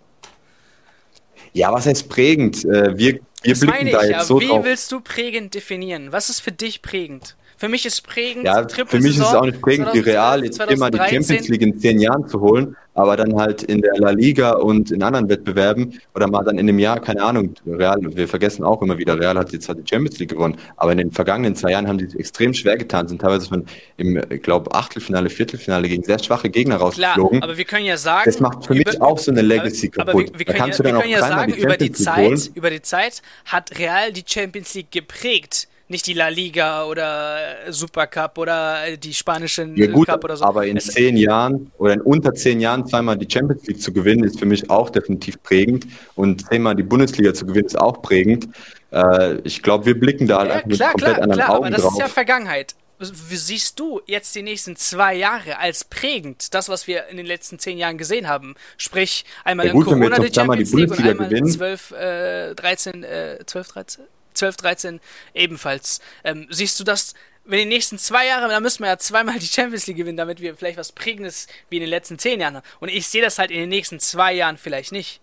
S2: Ja, was heißt prägend? Äh, wir, wir
S1: das blicken da ich, jetzt so Wie drauf. willst du prägend definieren? Was ist für dich prägend? Für mich ist prägend.
S2: Ja, für mich ist es auch nicht prägend, wie Real jetzt immer die Champions League in zehn Jahren zu holen, aber dann halt in der La Liga und in anderen Wettbewerben oder mal dann in einem Jahr, keine Ahnung, Real, wir vergessen auch immer wieder, Real hat jetzt halt die Champions League gewonnen, aber in den vergangenen zwei Jahren haben die extrem schwer getan, sind teilweise von im, ich glaube, Achtelfinale, Viertelfinale gegen sehr schwache Gegner rausgeflogen.
S1: Klar, aber wir können ja sagen,
S2: das macht für mich auch so eine Legacy
S1: aber, kaputt. Aber wir, wir können, ja, wir können ja sagen, über die Zeit, über die Zeit hat Real die Champions League geprägt nicht die La Liga oder Supercup oder die spanischen
S2: ja, gut,
S1: Cup oder so.
S2: Aber in zehn Jahren oder in unter zehn Jahren zweimal die Champions League zu gewinnen, ist für mich auch definitiv prägend. Und zehnmal die Bundesliga zu gewinnen, ist auch prägend. Äh, ich glaube, wir blicken da halt
S1: ja, mit klar, komplett klar, anderen klar, Augen aber das drauf. ist ja Vergangenheit. Wie siehst du jetzt die nächsten zwei Jahre als prägend, das, was wir in den letzten zehn Jahren gesehen haben? Sprich, einmal ja, gut, in Corona die Champions League und einmal gewinnen. 12, äh, 13, äh, 12, 13? 12, 13 ebenfalls. Ähm, siehst du das, wenn die nächsten zwei Jahre, dann müssen wir ja zweimal die Champions League gewinnen, damit wir vielleicht was Prägendes wie in den letzten zehn Jahren haben. Und ich sehe das halt in den nächsten zwei Jahren vielleicht nicht.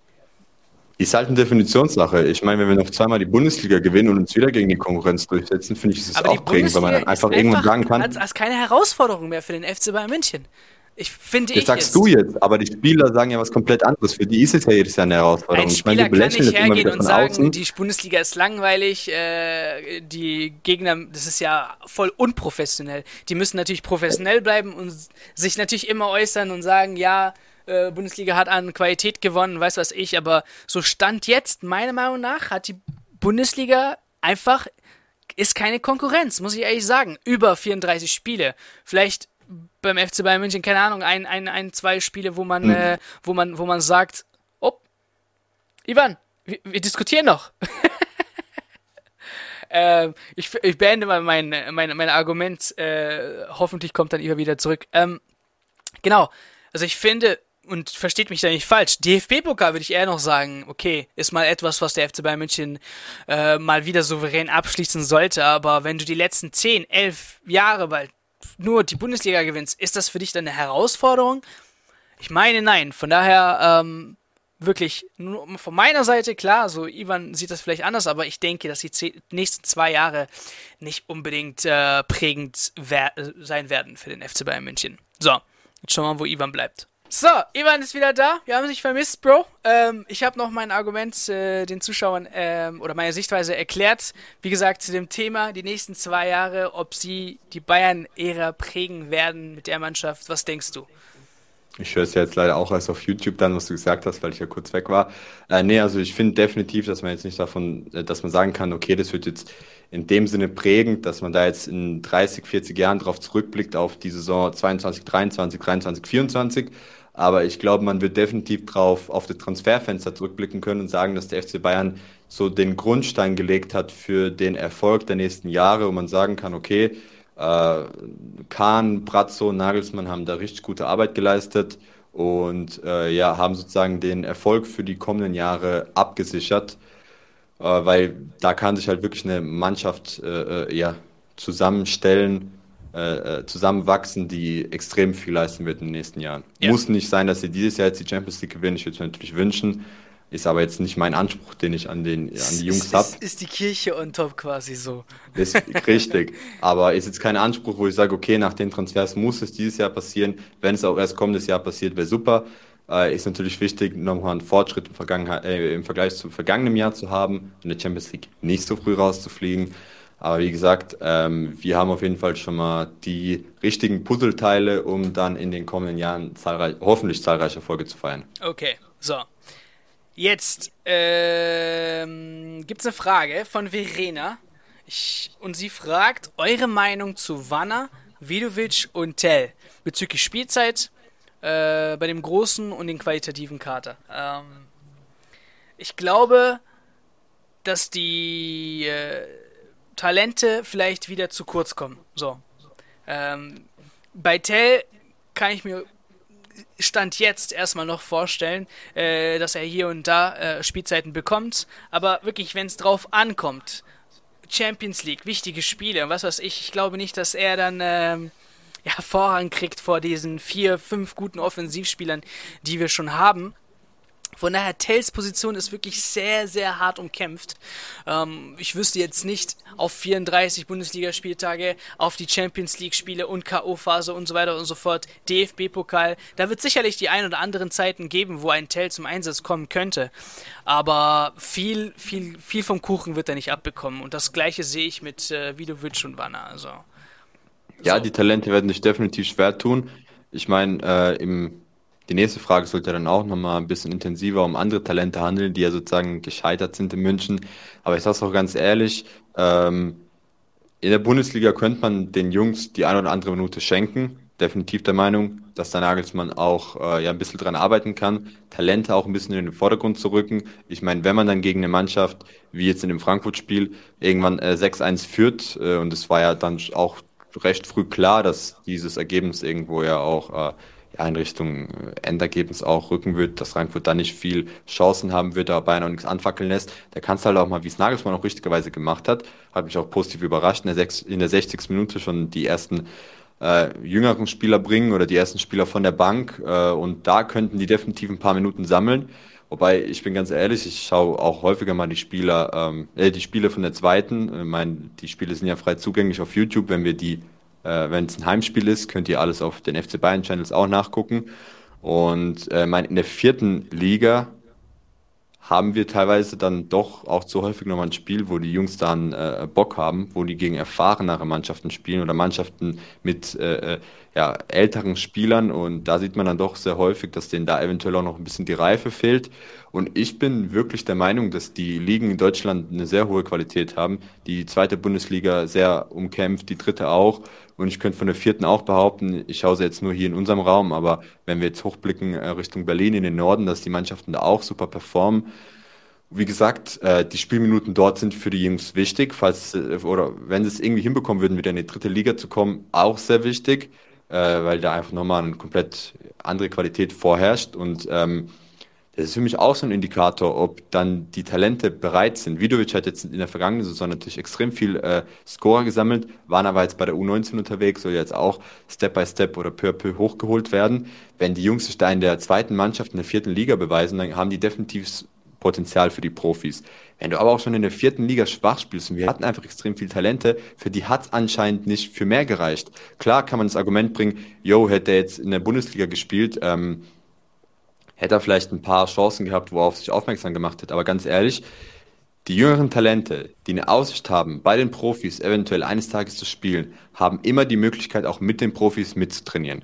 S2: Ist halt eine Definitionssache. Ich meine, wenn wir noch zweimal die Bundesliga gewinnen und uns wieder gegen die Konkurrenz durchsetzen, finde ich, ist es auch prägend, weil man dann einfach irgendwann sagen kann.
S1: Als, als keine Herausforderung mehr für den FC Bayern München. Ich finde
S2: das ich sagst jetzt. du jetzt, aber die Spieler sagen ja was komplett anderes. Für die ist es ja jedes Jahr eine Herausforderung.
S1: Ein Spieler ich meine, kann nicht hergehen und sagen, außen. die Bundesliga ist langweilig, äh, die Gegner, das ist ja voll unprofessionell. Die müssen natürlich professionell bleiben und sich natürlich immer äußern und sagen, ja, äh, Bundesliga hat an Qualität gewonnen, weiß was ich, aber so Stand jetzt, meiner Meinung nach, hat die Bundesliga einfach, ist keine Konkurrenz, muss ich ehrlich sagen. Über 34 Spiele. Vielleicht beim FC Bayern München, keine Ahnung, ein, ein, ein zwei Spiele, wo man, mhm. äh, wo man, wo man sagt, oh, Ivan, wir, wir diskutieren noch. *laughs* äh, ich, ich beende mal mein, mein, mein Argument. Äh, hoffentlich kommt dann Ivan wieder zurück. Ähm, genau. Also ich finde, und versteht mich da nicht falsch, DFB-Pokal würde ich eher noch sagen, okay, ist mal etwas, was der FC Bayern München äh, mal wieder souverän abschließen sollte, aber wenn du die letzten 10, 11 Jahre bald nur die Bundesliga gewinnst, ist das für dich dann eine Herausforderung? Ich meine, nein. Von daher, ähm, wirklich, von meiner Seite, klar, so Ivan sieht das vielleicht anders, aber ich denke, dass die nächsten zwei Jahre nicht unbedingt äh, prägend wer sein werden für den FC Bayern München. So, jetzt schauen wir mal, wo Ivan bleibt. So, Ivan ist wieder da. Wir haben sich vermisst, Bro. Ähm, ich habe noch mein Argument äh, den Zuschauern ähm, oder meine Sichtweise erklärt. Wie gesagt, zu dem Thema die nächsten zwei Jahre, ob sie die Bayern-Ära prägen werden mit der Mannschaft. Was denkst du?
S2: Ich höre es ja jetzt leider auch erst auf YouTube dann, was du gesagt hast, weil ich ja kurz weg war. Äh, nee, also ich finde definitiv, dass man jetzt nicht davon, äh, dass man sagen kann, okay, das wird jetzt in dem Sinne prägend, dass man da jetzt in 30, 40 Jahren drauf zurückblickt auf die Saison 22, 23, 23, 24. Aber ich glaube, man wird definitiv drauf auf das Transferfenster zurückblicken können und sagen, dass der FC Bayern so den Grundstein gelegt hat für den Erfolg der nächsten Jahre, wo man sagen kann, okay, äh, Kahn, Brazzo, Nagelsmann haben da richtig gute Arbeit geleistet und äh, ja, haben sozusagen den Erfolg für die kommenden Jahre abgesichert, weil da kann sich halt wirklich eine Mannschaft äh, äh ja, zusammenstellen, äh, äh, zusammenwachsen, die extrem viel leisten wird in den nächsten Jahren. Ja. Muss nicht sein, dass sie dieses Jahr jetzt die Champions League gewinnen, ich würde es mir natürlich wünschen, ist aber jetzt nicht mein Anspruch, den ich an, den, an die Jungs habe.
S1: Ist, ist die Kirche on top quasi so.
S2: Ist richtig. aber ist jetzt kein Anspruch, wo ich sage, okay, nach den Transfers muss es dieses Jahr passieren. Wenn es auch erst kommendes Jahr passiert, wäre super. Äh, ist natürlich wichtig, nochmal einen Fortschritt im, äh, im Vergleich zum vergangenen Jahr zu haben, in der Champions League nicht so früh rauszufliegen. Aber wie gesagt, ähm, wir haben auf jeden Fall schon mal die richtigen Puzzleteile, um dann in den kommenden Jahren zahlreich, hoffentlich zahlreiche Erfolge zu feiern.
S1: Okay, so. Jetzt ähm, gibt es eine Frage von Verena. Ich, und sie fragt eure Meinung zu Wanner, Vidovic und Tell bezüglich Spielzeit äh, bei dem großen und den qualitativen Kater. Ähm, ich glaube, dass die äh, Talente vielleicht wieder zu kurz kommen. So. Ähm, bei Tell kann ich mir Stand jetzt erstmal noch vorstellen, äh, dass er hier und da äh, Spielzeiten bekommt. Aber wirklich, wenn es drauf ankommt, Champions League, wichtige Spiele und was weiß ich, ich glaube nicht, dass er dann ähm, ja, Vorrang kriegt vor diesen vier, fünf guten Offensivspielern, die wir schon haben. Von daher, Tells Position ist wirklich sehr, sehr hart umkämpft. Ähm, ich wüsste jetzt nicht auf 34 Bundesligaspieltage, auf die Champions League-Spiele und K.O.-Phase und so weiter und so fort, DFB-Pokal. Da wird sicherlich die ein oder anderen Zeiten geben, wo ein Tell zum Einsatz kommen könnte. Aber viel, viel, viel vom Kuchen wird er nicht abbekommen. Und das Gleiche sehe ich mit äh, Vidovic und Wanner. Also,
S2: ja, die Talente werden sich definitiv schwer tun. Ich meine, äh, im die nächste Frage sollte dann auch nochmal ein bisschen intensiver um andere Talente handeln, die ja sozusagen gescheitert sind in München. Aber ich sage es auch ganz ehrlich, ähm, in der Bundesliga könnte man den Jungs die eine oder andere Minute schenken. Definitiv der Meinung, dass der Nagelsmann auch äh, ja ein bisschen dran arbeiten kann, Talente auch ein bisschen in den Vordergrund zu rücken. Ich meine, wenn man dann gegen eine Mannschaft, wie jetzt in dem Frankfurt-Spiel, irgendwann äh, 6-1 führt, äh, und es war ja dann auch recht früh klar, dass dieses Ergebnis irgendwo ja auch äh, ja, in Richtung Endergebnis auch rücken wird, dass Frankfurt da nicht viel Chancen haben wird, aber Bayern auch nichts anfackeln lässt. Da kannst du halt auch mal, wie es Nagelsmann auch richtigerweise gemacht hat, hat mich auch positiv überrascht, in der, 6, in der 60. Minute schon die ersten äh, jüngeren Spieler bringen oder die ersten Spieler von der Bank äh, und da könnten die definitiv ein paar Minuten sammeln. Wobei, ich bin ganz ehrlich, ich schaue auch häufiger mal die Spieler, ähm, äh, die Spiele von der zweiten. Ich meine, die Spiele sind ja frei zugänglich auf YouTube, wenn wir die äh, Wenn es ein Heimspiel ist, könnt ihr alles auf den FC Bayern Channels auch nachgucken. Und äh, mein, in der vierten Liga haben wir teilweise dann doch auch zu häufig nochmal ein Spiel, wo die Jungs dann äh, Bock haben, wo die gegen erfahrenere Mannschaften spielen oder Mannschaften mit äh, äh, ja, älteren Spielern und da sieht man dann doch sehr häufig, dass denen da eventuell auch noch ein bisschen die Reife fehlt. Und ich bin wirklich der Meinung, dass die Ligen in Deutschland eine sehr hohe Qualität haben. Die zweite Bundesliga sehr umkämpft, die dritte auch. Und ich könnte von der vierten auch behaupten, ich schaue sie jetzt nur hier in unserem Raum, aber wenn wir jetzt hochblicken äh, Richtung Berlin in den Norden, dass die Mannschaften da auch super performen. Wie gesagt, äh, die Spielminuten dort sind für die Jungs wichtig, falls äh, oder wenn sie es irgendwie hinbekommen würden, wieder in die dritte Liga zu kommen, auch sehr wichtig äh, weil da einfach nochmal eine komplett andere Qualität vorherrscht. Und ähm, das ist für mich auch so ein Indikator, ob dann die Talente bereit sind. Vidovic hat jetzt in der vergangenen Saison natürlich extrem viel äh, Scorer gesammelt, waren aber jetzt bei der U19 unterwegs, soll jetzt auch Step by Step oder peu à peu hochgeholt werden. Wenn die Jungs sich da in der zweiten Mannschaft, in der vierten Liga beweisen, dann haben die definitiv Potenzial für die Profis. Wenn du aber auch schon in der vierten Liga schwach spielst, und wir hatten einfach extrem viel Talente, für die hat anscheinend nicht für mehr gereicht. Klar kann man das Argument bringen, yo, hätte er jetzt in der Bundesliga gespielt, ähm, hätte er vielleicht ein paar Chancen gehabt, wo er auf sich aufmerksam gemacht hätte. Aber ganz ehrlich, die jüngeren Talente, die eine Aussicht haben, bei den Profis eventuell eines Tages zu spielen, haben immer die Möglichkeit, auch mit den Profis mitzutrainieren.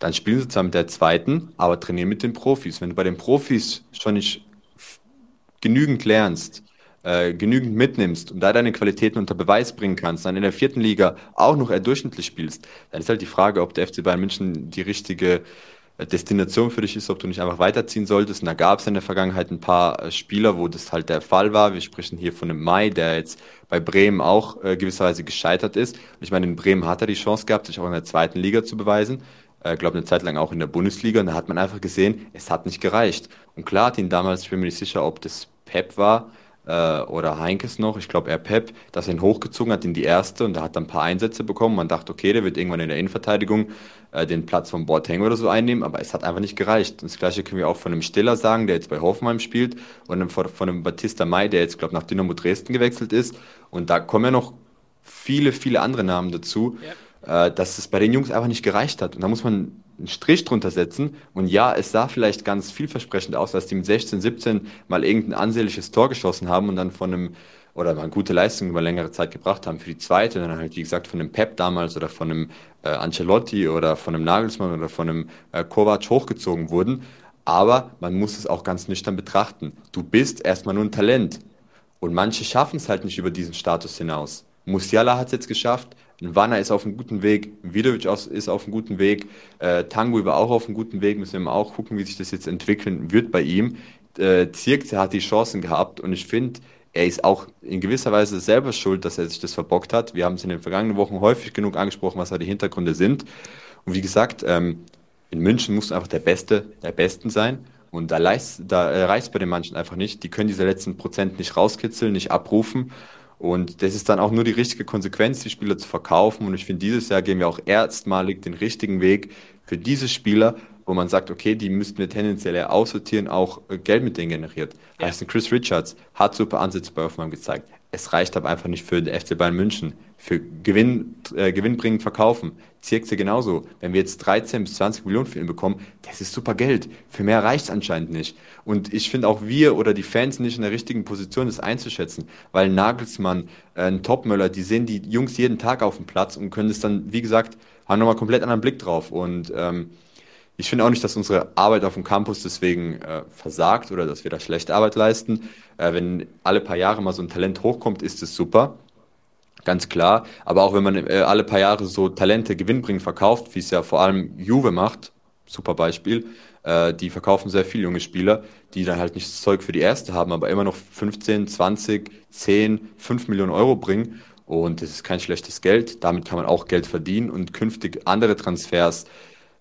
S2: Dann spielen sie zwar mit der zweiten, aber trainieren mit den Profis. Wenn du bei den Profis schon nicht genügend lernst, äh, genügend mitnimmst und da deine Qualitäten unter Beweis bringen kannst, dann in der vierten Liga auch noch eher durchschnittlich spielst, dann ist halt die Frage, ob der FC Bayern München die richtige Destination für dich ist, ob du nicht einfach weiterziehen solltest. Und da gab es in der Vergangenheit ein paar äh, Spieler, wo das halt der Fall war. Wir sprechen hier von einem Mai, der jetzt bei Bremen auch äh, gewisserweise gescheitert ist. Ich meine, in Bremen hat er die Chance gehabt, sich auch in der zweiten Liga zu beweisen. Äh, glaube, eine Zeit lang auch in der Bundesliga. Und da hat man einfach gesehen, es hat nicht gereicht. Und klar hat ihn damals, ich bin mir nicht sicher, ob das Pep war, äh, oder Heinkes noch, ich glaube eher Pep, dass er ihn hochgezogen hat in die erste und da hat er ein paar Einsätze bekommen. Man dachte, okay, der wird irgendwann in der Innenverteidigung äh, den Platz von Boateng oder so einnehmen, aber es hat einfach nicht gereicht. Und das gleiche können wir auch von einem Stiller sagen, der jetzt bei Hoffenheim spielt und von, von einem Batista Mai, der jetzt, glaube ich, nach Dynamo Dresden gewechselt ist. Und da kommen ja noch viele, viele andere Namen dazu. Ja äh, dass es bei den Jungs einfach nicht gereicht hat. Und da muss man einen Strich drunter setzen. Und ja, es sah vielleicht ganz vielversprechend aus, dass die mit 16, 17 mal irgendein ansehnliches Tor geschossen haben und dann von einem oder mal gute Leistungen über längere Zeit gebracht haben für die zweite, dann halt wie gesagt von einem Pep damals oder von einem äh, Ancelotti oder von einem Nagelsmann oder von einem äh, Kovac hochgezogen wurden. Aber man muss es auch ganz nüchtern betrachten. Du bist erstmal nur ein Talent. Und manche schaffen es halt nicht über diesen Status hinaus. Musiala hat es jetzt geschafft, Wanner ist auf einem guten Weg, Vidovic ist auf einem guten Weg, äh, Tanguy war auch auf einem guten Weg, müssen wir auch gucken, wie sich das jetzt entwickeln wird bei ihm. Äh, Zirkze hat die Chancen gehabt und ich finde, er ist auch in gewisser Weise selber schuld, dass er sich das verbockt hat. Wir haben es in den vergangenen Wochen häufig genug angesprochen, was da die Hintergründe sind. Und wie gesagt, ähm, in München muss einfach der Beste der Besten sein. Und da, da äh, reicht es bei den manchen einfach nicht. Die können diese letzten Prozent nicht rauskitzeln, nicht abrufen. Und das ist dann auch nur die richtige Konsequenz, die Spieler zu verkaufen. Und ich finde, dieses Jahr gehen wir auch erstmalig den richtigen Weg für diese Spieler, wo man sagt, okay, die müssten wir tendenziell eher aussortieren, auch äh, Geld mit denen generiert. Ja. Heißt, Chris Richards hat super Ansätze bei Hoffmann gezeigt. Es reicht aber einfach nicht für den FC Bayern München. Für Gewinn, äh, gewinnbringend verkaufen. Zirkse genauso. Wenn wir jetzt 13 bis 20 Millionen für ihn bekommen, das ist super Geld. Für mehr reicht es anscheinend nicht. Und ich finde auch wir oder die Fans nicht in der richtigen Position, das einzuschätzen. Weil Nagelsmann, äh, Topmöller, die sehen die Jungs jeden Tag auf dem Platz und können es dann, wie gesagt, haben nochmal komplett anderen Blick drauf. Und ähm, ich finde auch nicht, dass unsere Arbeit auf dem Campus deswegen äh, versagt oder dass wir da schlechte Arbeit leisten. Äh, wenn alle paar Jahre mal so ein Talent hochkommt, ist es super. Ganz klar. Aber auch wenn man äh, alle paar Jahre so Talente gewinnbringend verkauft, wie es ja vor allem Juve macht, super Beispiel, äh, die verkaufen sehr viele junge Spieler, die dann halt nicht das Zeug für die erste haben, aber immer noch 15, 20, 10, 5 Millionen Euro bringen. Und das ist kein schlechtes Geld. Damit kann man auch Geld verdienen und künftig andere Transfers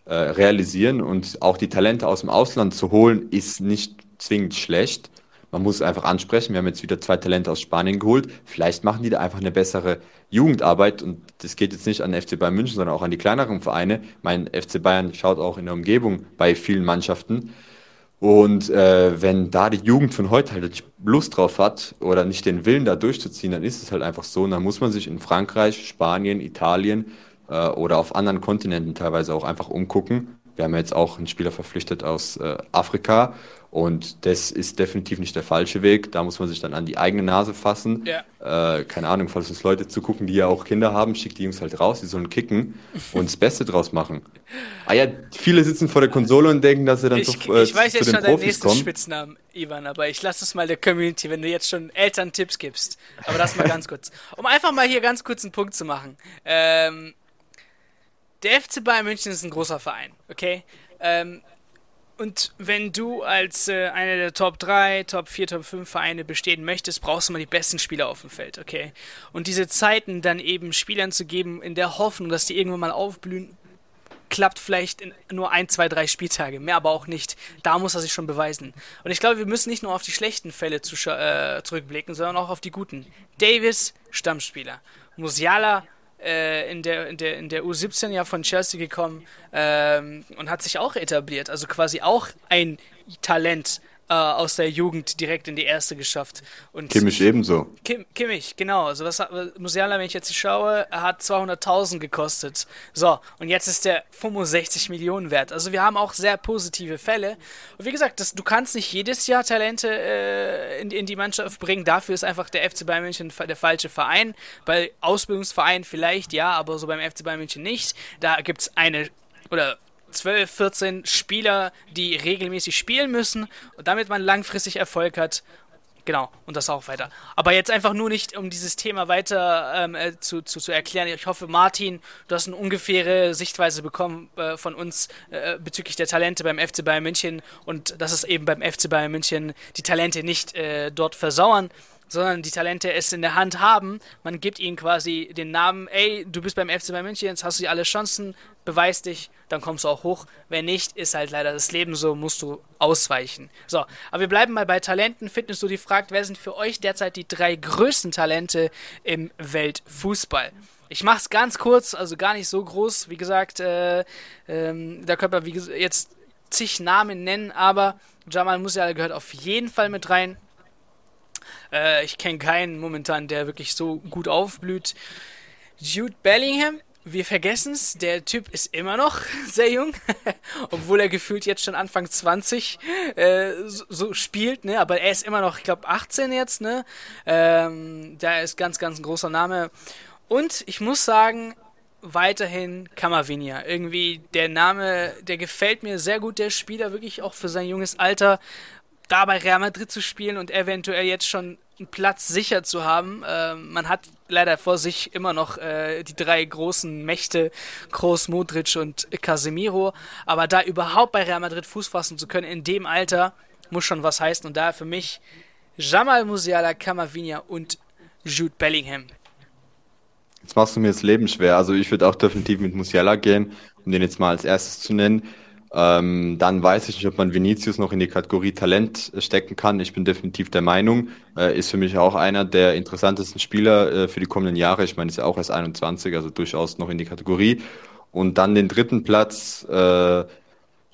S2: äh, realisieren und auch die Talente aus dem Ausland zu holen, ist nicht zwingend schlecht. Man muss es einfach ansprechen. Wir haben jetzt wieder zwei Talente aus Spanien geholt. Vielleicht machen die da einfach eine bessere Jugendarbeit. Und das geht jetzt nicht an FC Bayern München, sondern auch an die kleineren Vereine. Mein FC Bayern schaut auch in der Umgebung bei vielen Mannschaften. Und äh, wenn da die Jugend von heute halt nicht Lust drauf hat oder nicht den Willen da durchzuziehen, dann ist es halt einfach so. Und dann muss man sich in Frankreich, Spanien, Italien äh, oder auf anderen Kontinenten teilweise auch einfach umgucken. Wir haben jetzt auch einen Spieler verpflichtet aus äh, Afrika und das ist definitiv nicht der falsche Weg. Da muss man sich dann an die eigene Nase fassen. Ja. Äh, keine Ahnung, falls uns Leute zugucken, die ja auch Kinder haben, schickt die Jungs halt raus, die sollen kicken und das Beste draus machen. Ah ja, viele sitzen vor der Konsole und denken, dass sie dann
S1: ich,
S2: zu, äh,
S1: ich weiß jetzt schon deinen nächsten kommen. Spitznamen, Ivan, aber ich lasse es mal der Community, wenn du jetzt schon Eltern Tipps gibst. Aber das mal *laughs* ganz kurz. Um einfach mal hier ganz kurz einen Punkt zu machen. Ähm, der FC Bayern München ist ein großer Verein, okay? Ähm, und wenn du als äh, einer der Top 3, Top 4, Top 5 Vereine bestehen möchtest, brauchst du mal die besten Spieler auf dem Feld, okay? Und diese Zeiten dann eben Spielern zu geben, in der Hoffnung, dass die irgendwann mal aufblühen, klappt vielleicht in nur ein, zwei, drei Spieltage, mehr aber auch nicht. Da muss er sich schon beweisen. Und ich glaube, wir müssen nicht nur auf die schlechten Fälle zu, äh, zurückblicken, sondern auch auf die guten. Davis, Stammspieler. Musiala, äh, in, der, in, der, in der U17 ja von Chelsea gekommen ähm, und hat sich auch etabliert. Also quasi auch ein Talent äh, aus der Jugend direkt in die erste geschafft. Und
S2: Kimmich ebenso.
S1: Kim, Kimmich, genau. Also was hat, Musiala, wenn ich jetzt schaue, hat 200.000 gekostet. So, und jetzt ist der 65 Millionen wert. Also wir haben auch sehr positive Fälle. Und wie gesagt, das, du kannst nicht jedes Jahr Talente äh, in, in die Mannschaft bringen. Dafür ist einfach der FC Bayern München der falsche Verein. Bei Ausbildungsvereinen vielleicht ja, aber so beim FC Bayern München nicht. Da gibt es eine oder 12, 14 Spieler, die regelmäßig spielen müssen damit man langfristig Erfolg hat. Genau, und das auch weiter. Aber jetzt einfach nur nicht, um dieses Thema weiter ähm, äh, zu, zu, zu erklären. Ich hoffe, Martin, du hast eine ungefähre Sichtweise bekommen äh, von uns äh, bezüglich der Talente beim FC Bayern München und dass es eben beim FC Bayern München die Talente nicht äh, dort versauern sondern die Talente es in der Hand haben. Man gibt ihnen quasi den Namen, ey, du bist beim FC Bayern München, jetzt hast du alle Chancen, beweis dich, dann kommst du auch hoch. Wenn nicht, ist halt leider das Leben so, musst du ausweichen. So, aber wir bleiben mal bei Talenten. Fitness, du die fragt, wer sind für euch derzeit die drei größten Talente im Weltfußball? Ich mach's ganz kurz, also gar nicht so groß. Wie gesagt, äh, ähm, da könnte man jetzt zig Namen nennen, aber Jamal Musiala gehört auf jeden Fall mit rein. Äh, ich kenne keinen momentan, der wirklich so gut aufblüht. Jude Bellingham, wir vergessen es, der Typ ist immer noch *laughs* sehr jung, *laughs* obwohl er gefühlt jetzt schon Anfang 20 äh, so, so, spielt, ne? Aber er ist immer noch, ich glaube, 18 jetzt, ne? Ähm, da ist ganz, ganz ein großer Name. Und ich muss sagen, weiterhin Kamavinia. Irgendwie der Name, der gefällt mir sehr gut, der Spieler, wirklich auch für sein junges Alter da bei Real Madrid zu spielen und eventuell jetzt schon einen Platz sicher zu haben. Äh, man hat leider vor sich immer noch äh, die drei großen Mächte, Kroos, Modric und Casemiro. Aber da überhaupt bei Real Madrid Fuß fassen zu können in dem Alter, muss schon was heißen. Und daher für mich Jamal Musiala, Camavinga und Jude Bellingham.
S2: Jetzt machst du mir das Leben schwer. Also ich würde auch definitiv mit Musiala gehen, um den jetzt mal als erstes zu nennen. Ähm, dann weiß ich nicht, ob man Vinicius noch in die Kategorie Talent stecken kann. Ich bin definitiv der Meinung, äh, ist für mich auch einer der interessantesten Spieler äh, für die kommenden Jahre. Ich meine, ist ja auch erst 21, also durchaus noch in die Kategorie. Und dann den dritten Platz, äh,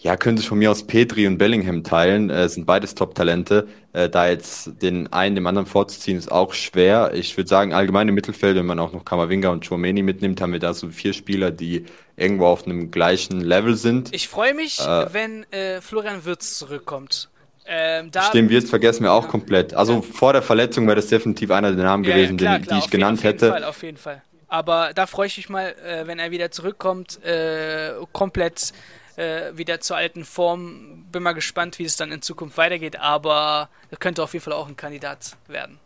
S2: ja, können sich von mir aus Petri und Bellingham teilen. Äh, sind beides Top-Talente. Äh, da jetzt den einen dem anderen vorzuziehen, ist auch schwer. Ich würde sagen, allgemein im Mittelfeld, wenn man auch noch Kamavinga und Chouameni mitnimmt, haben wir da so vier Spieler, die irgendwo auf einem gleichen Level sind.
S1: Ich freue mich, äh, wenn äh, Florian Wirtz zurückkommt.
S2: Ähm, Stimmt, Wirtz vergessen wir auch ja. komplett. Also ja. vor der Verletzung wäre das definitiv einer der Namen ja, gewesen, klar, den, klar, die ich genannt
S1: jeden,
S2: auf hätte.
S1: Fall, auf jeden Fall. Aber da freue ich mich mal, äh, wenn er wieder zurückkommt, äh, komplett äh, wieder zur alten Form. Bin mal gespannt, wie es dann in Zukunft weitergeht, aber er könnte auf jeden Fall auch ein Kandidat werden.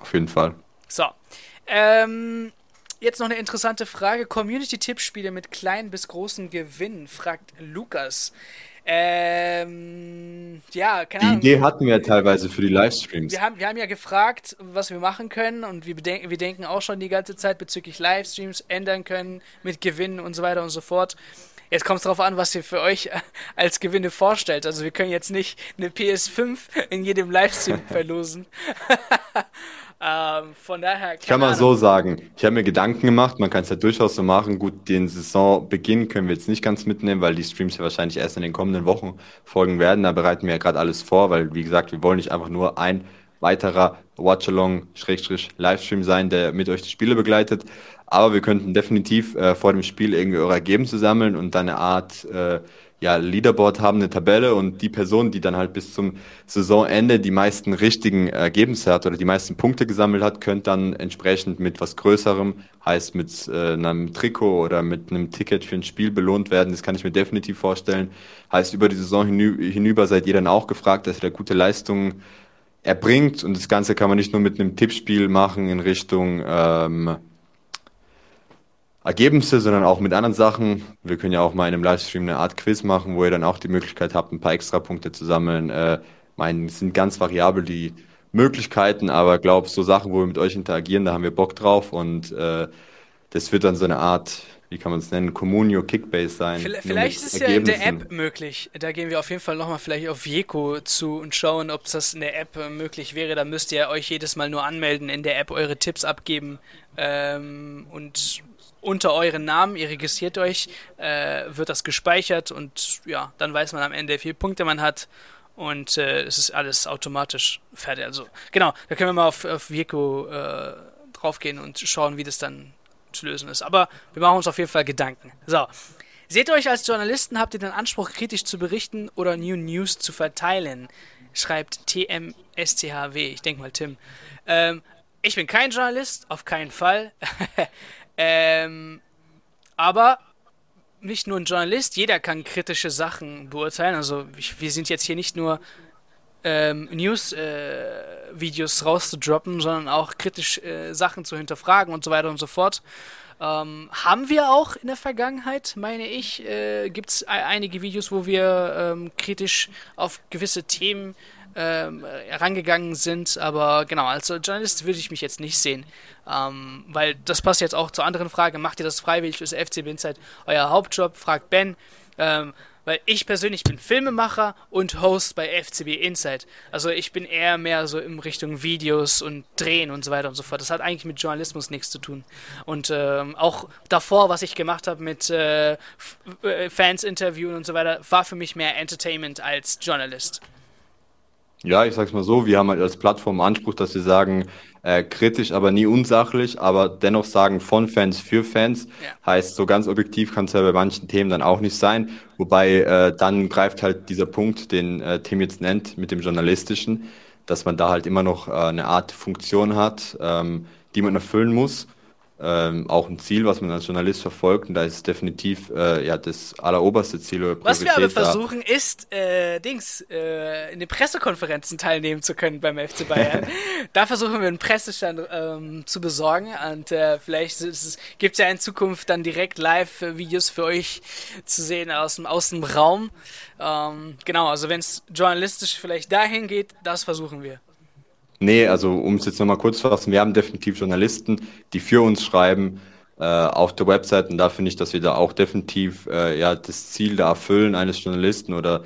S2: Auf jeden Fall.
S1: So. Ähm, jetzt noch eine interessante Frage. Community-Tippspiele mit kleinen bis großen Gewinnen, fragt Lukas. Ähm, ja,
S2: keine Ahnung. Die Idee hatten wir ja teilweise für die Livestreams.
S1: Wir haben, wir haben ja gefragt, was wir machen können und wir, bedenken, wir denken auch schon die ganze Zeit bezüglich Livestreams ändern können mit Gewinnen und so weiter und so fort. Jetzt kommt es darauf an, was ihr für euch als Gewinne vorstellt. Also wir können jetzt nicht eine PS5 in jedem Livestream *laughs* verlosen. *laughs* ähm, von daher.
S2: Ich kann mal so sagen, ich habe mir Gedanken gemacht, man kann es ja durchaus so machen. Gut, den Saisonbeginn können wir jetzt nicht ganz mitnehmen, weil die Streams ja wahrscheinlich erst in den kommenden Wochen folgen werden. Da bereiten wir ja gerade alles vor, weil wie gesagt, wir wollen nicht einfach nur ein weiterer Watch-Along-Livestream sein, der mit euch die Spiele begleitet. Aber wir könnten definitiv äh, vor dem Spiel irgendwie eure Ergebnisse sammeln und dann eine Art äh, ja, Leaderboard haben, eine Tabelle und die Person, die dann halt bis zum Saisonende die meisten richtigen Ergebnisse hat oder die meisten Punkte gesammelt hat, könnte dann entsprechend mit was Größerem, heißt mit äh, einem Trikot oder mit einem Ticket für ein Spiel belohnt werden. Das kann ich mir definitiv vorstellen. Heißt, über die Saison hinü hinüber seid ihr dann auch gefragt, dass ihr da gute Leistungen erbringt und das Ganze kann man nicht nur mit einem Tippspiel machen in Richtung ähm, Ergebnisse, sondern auch mit anderen Sachen. Wir können ja auch mal in einem Livestream eine Art Quiz machen, wo ihr dann auch die Möglichkeit habt, ein paar Extrapunkte zu sammeln. Äh, mein, sind ganz variabel die Möglichkeiten, aber glaube so Sachen, wo wir mit euch interagieren, da haben wir Bock drauf und äh, das wird dann so eine Art, wie kann man es nennen, Communio Kickbase sein.
S1: Vielleicht, ist es ja in der App möglich. Da gehen wir auf jeden Fall nochmal vielleicht auf Jeko zu und schauen, ob das in der App äh, möglich wäre. Da müsst ihr euch jedes Mal nur anmelden, in der App eure Tipps abgeben ähm, und unter euren Namen, ihr registriert euch, äh, wird das gespeichert und ja, dann weiß man am Ende, wie viele Punkte man hat und äh, es ist alles automatisch fertig. Also genau, da können wir mal auf, auf Virko äh, draufgehen und schauen, wie das dann zu lösen ist. Aber wir machen uns auf jeden Fall Gedanken. So. Seht ihr euch als Journalisten, habt ihr den Anspruch, kritisch zu berichten oder New News zu verteilen? Schreibt TMSTHW, ich denke mal Tim. Ähm, ich bin kein Journalist, auf keinen Fall. *laughs* Ähm, aber nicht nur ein Journalist, jeder kann kritische Sachen beurteilen. Also ich, wir sind jetzt hier nicht nur ähm, News-Videos äh, rauszudroppen, sondern auch kritisch äh, Sachen zu hinterfragen und so weiter und so fort. Ähm, haben wir auch in der Vergangenheit, meine ich, äh, gibt es einige Videos, wo wir ähm, kritisch auf gewisse Themen ähm, herangegangen sind, aber genau, als Journalist würde ich mich jetzt nicht sehen, ähm, weil das passt jetzt auch zur anderen Frage, macht ihr das freiwillig fürs FCB Insight euer Hauptjob, fragt Ben, ähm, weil ich persönlich bin Filmemacher und Host bei FCB Insight. Also ich bin eher mehr so in Richtung Videos und Drehen und so weiter und so fort. Das hat eigentlich mit Journalismus nichts zu tun. Und ähm, auch davor, was ich gemacht habe mit äh, äh, Fans interviewen und so weiter, war für mich mehr Entertainment als Journalist.
S2: Ja, ich sag's mal so, wir haben halt als Plattform Anspruch, dass wir sagen, äh, kritisch, aber nie unsachlich, aber dennoch sagen von Fans für Fans. Ja. Heißt, so ganz objektiv kann es ja bei manchen Themen dann auch nicht sein. Wobei äh, dann greift halt dieser Punkt, den äh, Tim jetzt nennt, mit dem Journalistischen, dass man da halt immer noch äh, eine Art Funktion hat, ähm, die man erfüllen muss ähm, auch ein Ziel, was man als Journalist verfolgt. Und da ist definitiv äh, ja, das alleroberste Ziel
S1: oder Was wir aber versuchen, da. ist, äh, Dings, äh, in den Pressekonferenzen teilnehmen zu können beim FC Bayern. *laughs* da versuchen wir einen Pressestand ähm, zu besorgen. Und äh, vielleicht gibt es ja in Zukunft dann direkt Live-Videos für euch zu sehen aus dem, aus dem Raum. Ähm, genau, also wenn es journalistisch vielleicht dahin geht, das versuchen wir.
S2: Nee, also um es jetzt nochmal kurz zu fassen, wir haben definitiv Journalisten, die für uns schreiben äh, auf der Website. Und da finde ich, dass wir da auch definitiv äh, ja, das Ziel da erfüllen eines Journalisten oder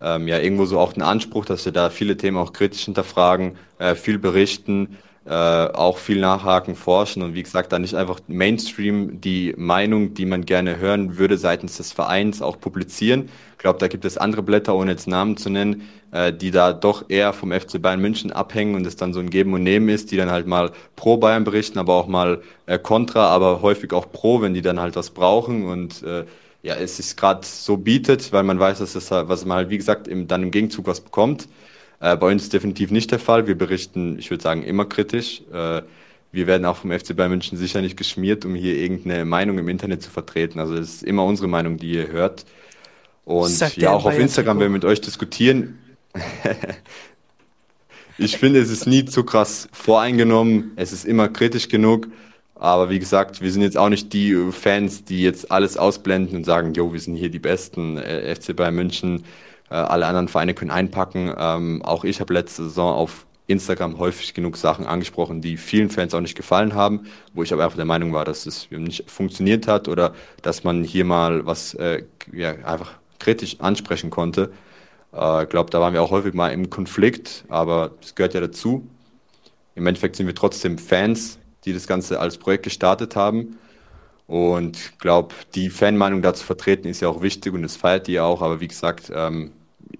S2: ähm, ja irgendwo so auch den Anspruch, dass wir da viele Themen auch kritisch hinterfragen, äh, viel berichten, äh, auch viel nachhaken, forschen und wie gesagt, da nicht einfach Mainstream die Meinung, die man gerne hören würde seitens des Vereins auch publizieren. Ich glaube, da gibt es andere Blätter, ohne jetzt Namen zu nennen, äh, die da doch eher vom FC Bayern München abhängen und es dann so ein Geben und Nehmen ist, die dann halt mal pro Bayern berichten, aber auch mal äh, kontra, aber häufig auch pro, wenn die dann halt was brauchen und äh, ja, es ist gerade so bietet, weil man weiß, dass es halt, was man halt, wie gesagt, im, dann im Gegenzug was bekommt. Äh, bei uns ist definitiv nicht der Fall. Wir berichten, ich würde sagen, immer kritisch. Äh, wir werden auch vom FC Bayern München sicher nicht geschmiert, um hier irgendeine Meinung im Internet zu vertreten. Also es ist immer unsere Meinung, die ihr hört. Und ja, auch auf Instagram, wenn wir mit euch diskutieren, ich finde, es ist nie zu krass voreingenommen. Es ist immer kritisch genug. Aber wie gesagt, wir sind jetzt auch nicht die Fans, die jetzt alles ausblenden und sagen, jo, wir sind hier die Besten, äh, FC Bayern München, äh, alle anderen Vereine können einpacken. Ähm, auch ich habe letzte Saison auf Instagram häufig genug Sachen angesprochen, die vielen Fans auch nicht gefallen haben, wo ich aber einfach der Meinung war, dass es nicht funktioniert hat oder dass man hier mal was äh, ja, einfach kritisch ansprechen konnte. Ich äh, glaube, da waren wir auch häufig mal im Konflikt, aber das gehört ja dazu. Im Endeffekt sind wir trotzdem Fans, die das Ganze als Projekt gestartet haben. Und ich glaube, die Fanmeinung da zu vertreten ist ja auch wichtig und das feiert die auch. Aber wie gesagt, ähm,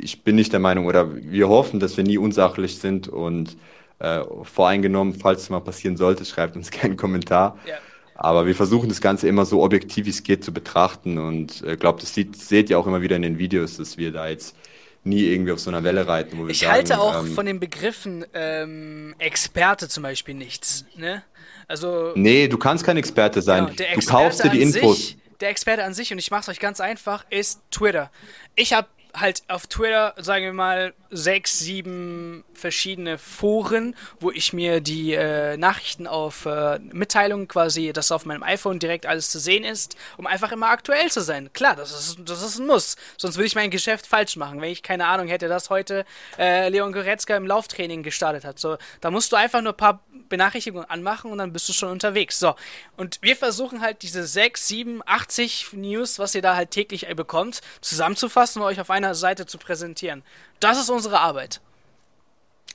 S2: ich bin nicht der Meinung oder wir hoffen, dass wir nie unsachlich sind und äh, voreingenommen, falls es mal passieren sollte, schreibt uns *laughs* gerne einen Kommentar. Ja. Aber wir versuchen das Ganze immer so objektiv wie es geht zu betrachten und ich äh, glaube, das sieht, seht ihr auch immer wieder in den Videos, dass wir da jetzt nie irgendwie auf so einer Welle reiten.
S1: Wo wir ich sagen, halte auch ähm, von den Begriffen ähm, Experte zum Beispiel nichts. Ne?
S2: Also, nee, du kannst kein Experte sein. Genau, du kaufst dir die Infos.
S1: Sich, der Experte an sich, und ich mache es euch ganz einfach, ist Twitter. Ich habe halt auf Twitter, sagen wir mal, sechs, sieben verschiedene Foren, wo ich mir die äh, Nachrichten auf äh, Mitteilungen quasi, dass auf meinem iPhone direkt alles zu sehen ist, um einfach immer aktuell zu sein. Klar, das ist, das ist ein Muss. Sonst würde ich mein Geschäft falsch machen, wenn ich keine Ahnung hätte, dass heute äh, Leon Goretzka im Lauftraining gestartet hat. So, da musst du einfach nur ein paar Benachrichtigungen anmachen und dann bist du schon unterwegs. So, und wir versuchen halt diese sechs, sieben, 80 News, was ihr da halt täglich bekommt, zusammenzufassen und euch auf einer Seite zu präsentieren. Das ist unsere Arbeit.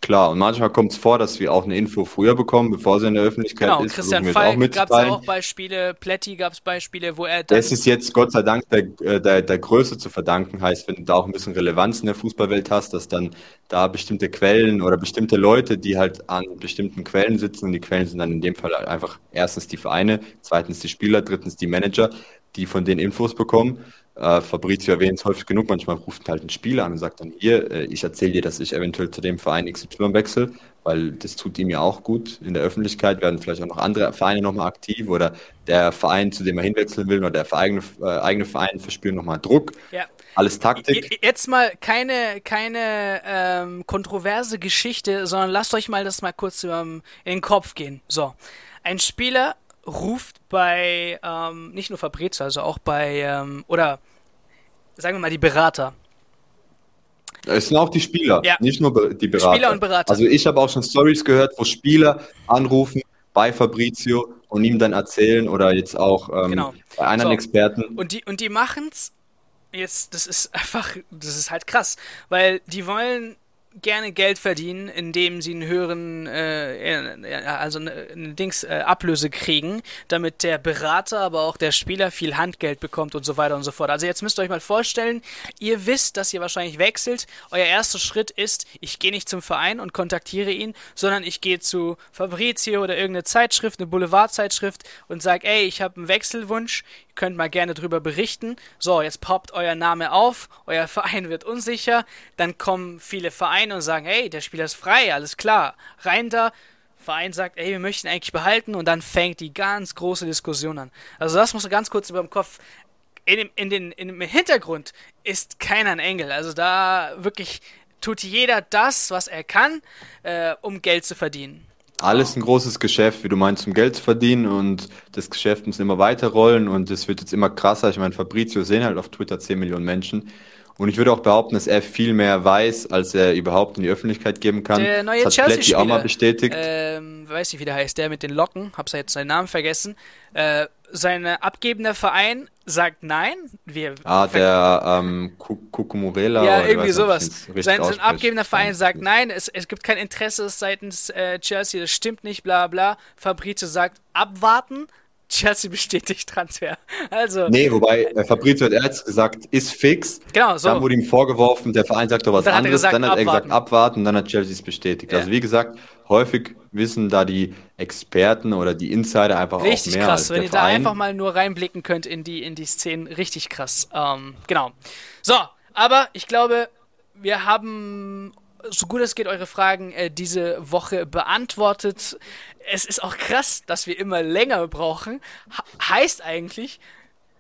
S2: Klar, und manchmal kommt es vor, dass wir auch eine Info früher bekommen, bevor sie in der Öffentlichkeit genau, ist.
S1: Christian Falk gab es auch Beispiele, Pletti gab es Beispiele, wo er
S2: dann... Das ist jetzt Gott sei Dank der, äh, der, der Größe zu verdanken, heißt, wenn du da auch ein bisschen Relevanz in der Fußballwelt hast, dass dann da bestimmte Quellen oder bestimmte Leute, die halt an bestimmten Quellen sitzen und die Quellen sind dann in dem Fall einfach erstens die Vereine, zweitens die Spieler, drittens die Manager, die von den Infos bekommen äh, Fabrizio erwähnt es häufig genug, manchmal ruft halt ein Spieler an und sagt dann, hier, äh, ich erzähle dir, dass ich eventuell zu dem Verein XY wechsle, weil das tut ihm ja auch gut in der Öffentlichkeit, werden vielleicht auch noch andere Vereine nochmal aktiv oder der Verein, zu dem er hinwechseln will oder der eigene, äh, eigene Verein verspüren nochmal Druck. Ja. Alles Taktik.
S1: Jetzt mal keine, keine ähm, kontroverse Geschichte, sondern lasst euch mal das mal kurz in den Kopf gehen. So, ein Spieler ruft bei ähm, nicht nur Fabrizio, also auch bei ähm, oder sagen wir mal die Berater.
S2: Es sind auch die Spieler, ja. nicht nur die Berater.
S1: Spieler und Berater.
S2: Also ich habe auch schon Stories gehört, wo Spieler anrufen bei Fabrizio und ihm dann erzählen oder jetzt auch ähm, genau. bei anderen so. Experten.
S1: Und die, und die machen es jetzt, das ist einfach, das ist halt krass, weil die wollen gerne Geld verdienen, indem sie einen höheren, äh, also eine, eine Dings äh, Ablöse kriegen, damit der Berater, aber auch der Spieler viel Handgeld bekommt und so weiter und so fort. Also jetzt müsst ihr euch mal vorstellen, ihr wisst, dass ihr wahrscheinlich wechselt. Euer erster Schritt ist, ich gehe nicht zum Verein und kontaktiere ihn, sondern ich gehe zu Fabrizio oder irgendeine Zeitschrift, eine Boulevardzeitschrift und sage, ey, ich habe einen Wechselwunsch, könnt mal gerne drüber berichten. So, jetzt poppt euer Name auf, euer *laughs* Verein wird unsicher, dann kommen viele Vereine rein und sagen, hey, der Spieler ist frei, alles klar. Rein da, Verein sagt, ey, wir möchten eigentlich behalten und dann fängt die ganz große Diskussion an. Also das musst du ganz kurz über dem Kopf. In in den, in dem Hintergrund ist keiner ein Engel. Also da wirklich tut jeder das, was er kann, äh, um Geld zu verdienen.
S2: Alles ein großes Geschäft, wie du meinst, um Geld zu verdienen und das Geschäft muss immer weiter rollen und es wird jetzt immer krasser. Ich meine, Fabrizio sehen halt auf Twitter 10 Millionen Menschen und ich würde auch behaupten, dass er viel mehr weiß, als er überhaupt in die Öffentlichkeit geben kann.
S1: Der neue das hat Chelsea auch mal bestätigt. Ähm, weiß nicht, wie der heißt, der mit den Locken, hab's jetzt seinen Namen vergessen. Äh, sein abgebender Verein sagt nein. Wir
S2: ah, der ähm, Kukumurela.
S1: Ja, irgendwie sowas. Sein, sein abgebender Verein sagt nein, es, es gibt kein Interesse seitens äh, Chelsea, das stimmt nicht, bla bla. Fabrizio sagt abwarten. Chelsea bestätigt Transfer. Also.
S2: Nee, wobei äh, Fabrizio hat erst gesagt, ist fix.
S1: Genau, so.
S2: Dann wurde ihm vorgeworfen, der Verein sagt doch was anderes. Hat gesagt, dann hat abwarten. er gesagt, abwarten, dann hat Chelsea es bestätigt. Ja. Also wie gesagt, häufig wissen da die Experten oder die Insider einfach
S1: richtig
S2: auch mehr.
S1: Richtig krass, wenn ihr Verein. da einfach mal nur reinblicken könnt in die, in die Szenen. Richtig krass. Ähm, genau. So, aber ich glaube, wir haben so gut es geht eure Fragen äh, diese Woche beantwortet. Es ist auch krass, dass wir immer länger brauchen. Ha heißt eigentlich,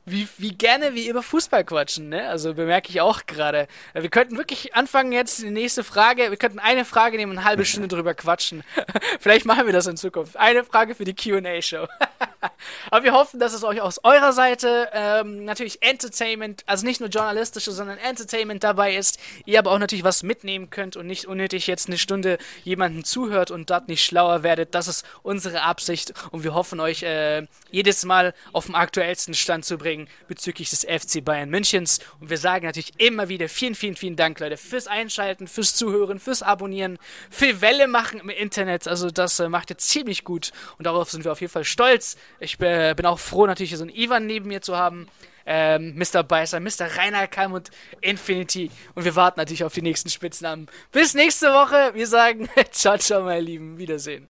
S1: wie, wie gerne wir über Fußball quatschen, ne? Also bemerke ich auch gerade. Wir könnten wirklich anfangen jetzt die nächste Frage. Wir könnten eine Frage nehmen und eine halbe Stunde drüber quatschen. *laughs* Vielleicht machen wir das in Zukunft. Eine Frage für die Q&A-Show. *laughs* Aber wir hoffen, dass es euch aus eurer Seite ähm, natürlich Entertainment, also nicht nur journalistische, sondern Entertainment dabei ist. Ihr aber auch natürlich was mitnehmen könnt und nicht unnötig jetzt eine Stunde jemanden zuhört und dort nicht schlauer werdet. Das ist unsere Absicht und wir hoffen euch äh, jedes Mal auf dem aktuellsten Stand zu bringen bringen bezüglich des FC Bayern Münchens. Und wir sagen natürlich immer wieder vielen, vielen, vielen Dank, Leute, fürs Einschalten, fürs Zuhören, fürs Abonnieren, für Welle machen im Internet. Also das äh, macht jetzt ziemlich gut und darauf sind wir auf jeden Fall stolz. Ich äh, bin auch froh, natürlich so einen Ivan neben mir zu haben. Ähm, Mr. Beißer, Mr. Rainer Kalm und Infinity. Und wir warten natürlich auf die nächsten Spitznamen. Bis nächste Woche. Wir sagen *laughs* ciao, ciao, meine Lieben. Wiedersehen.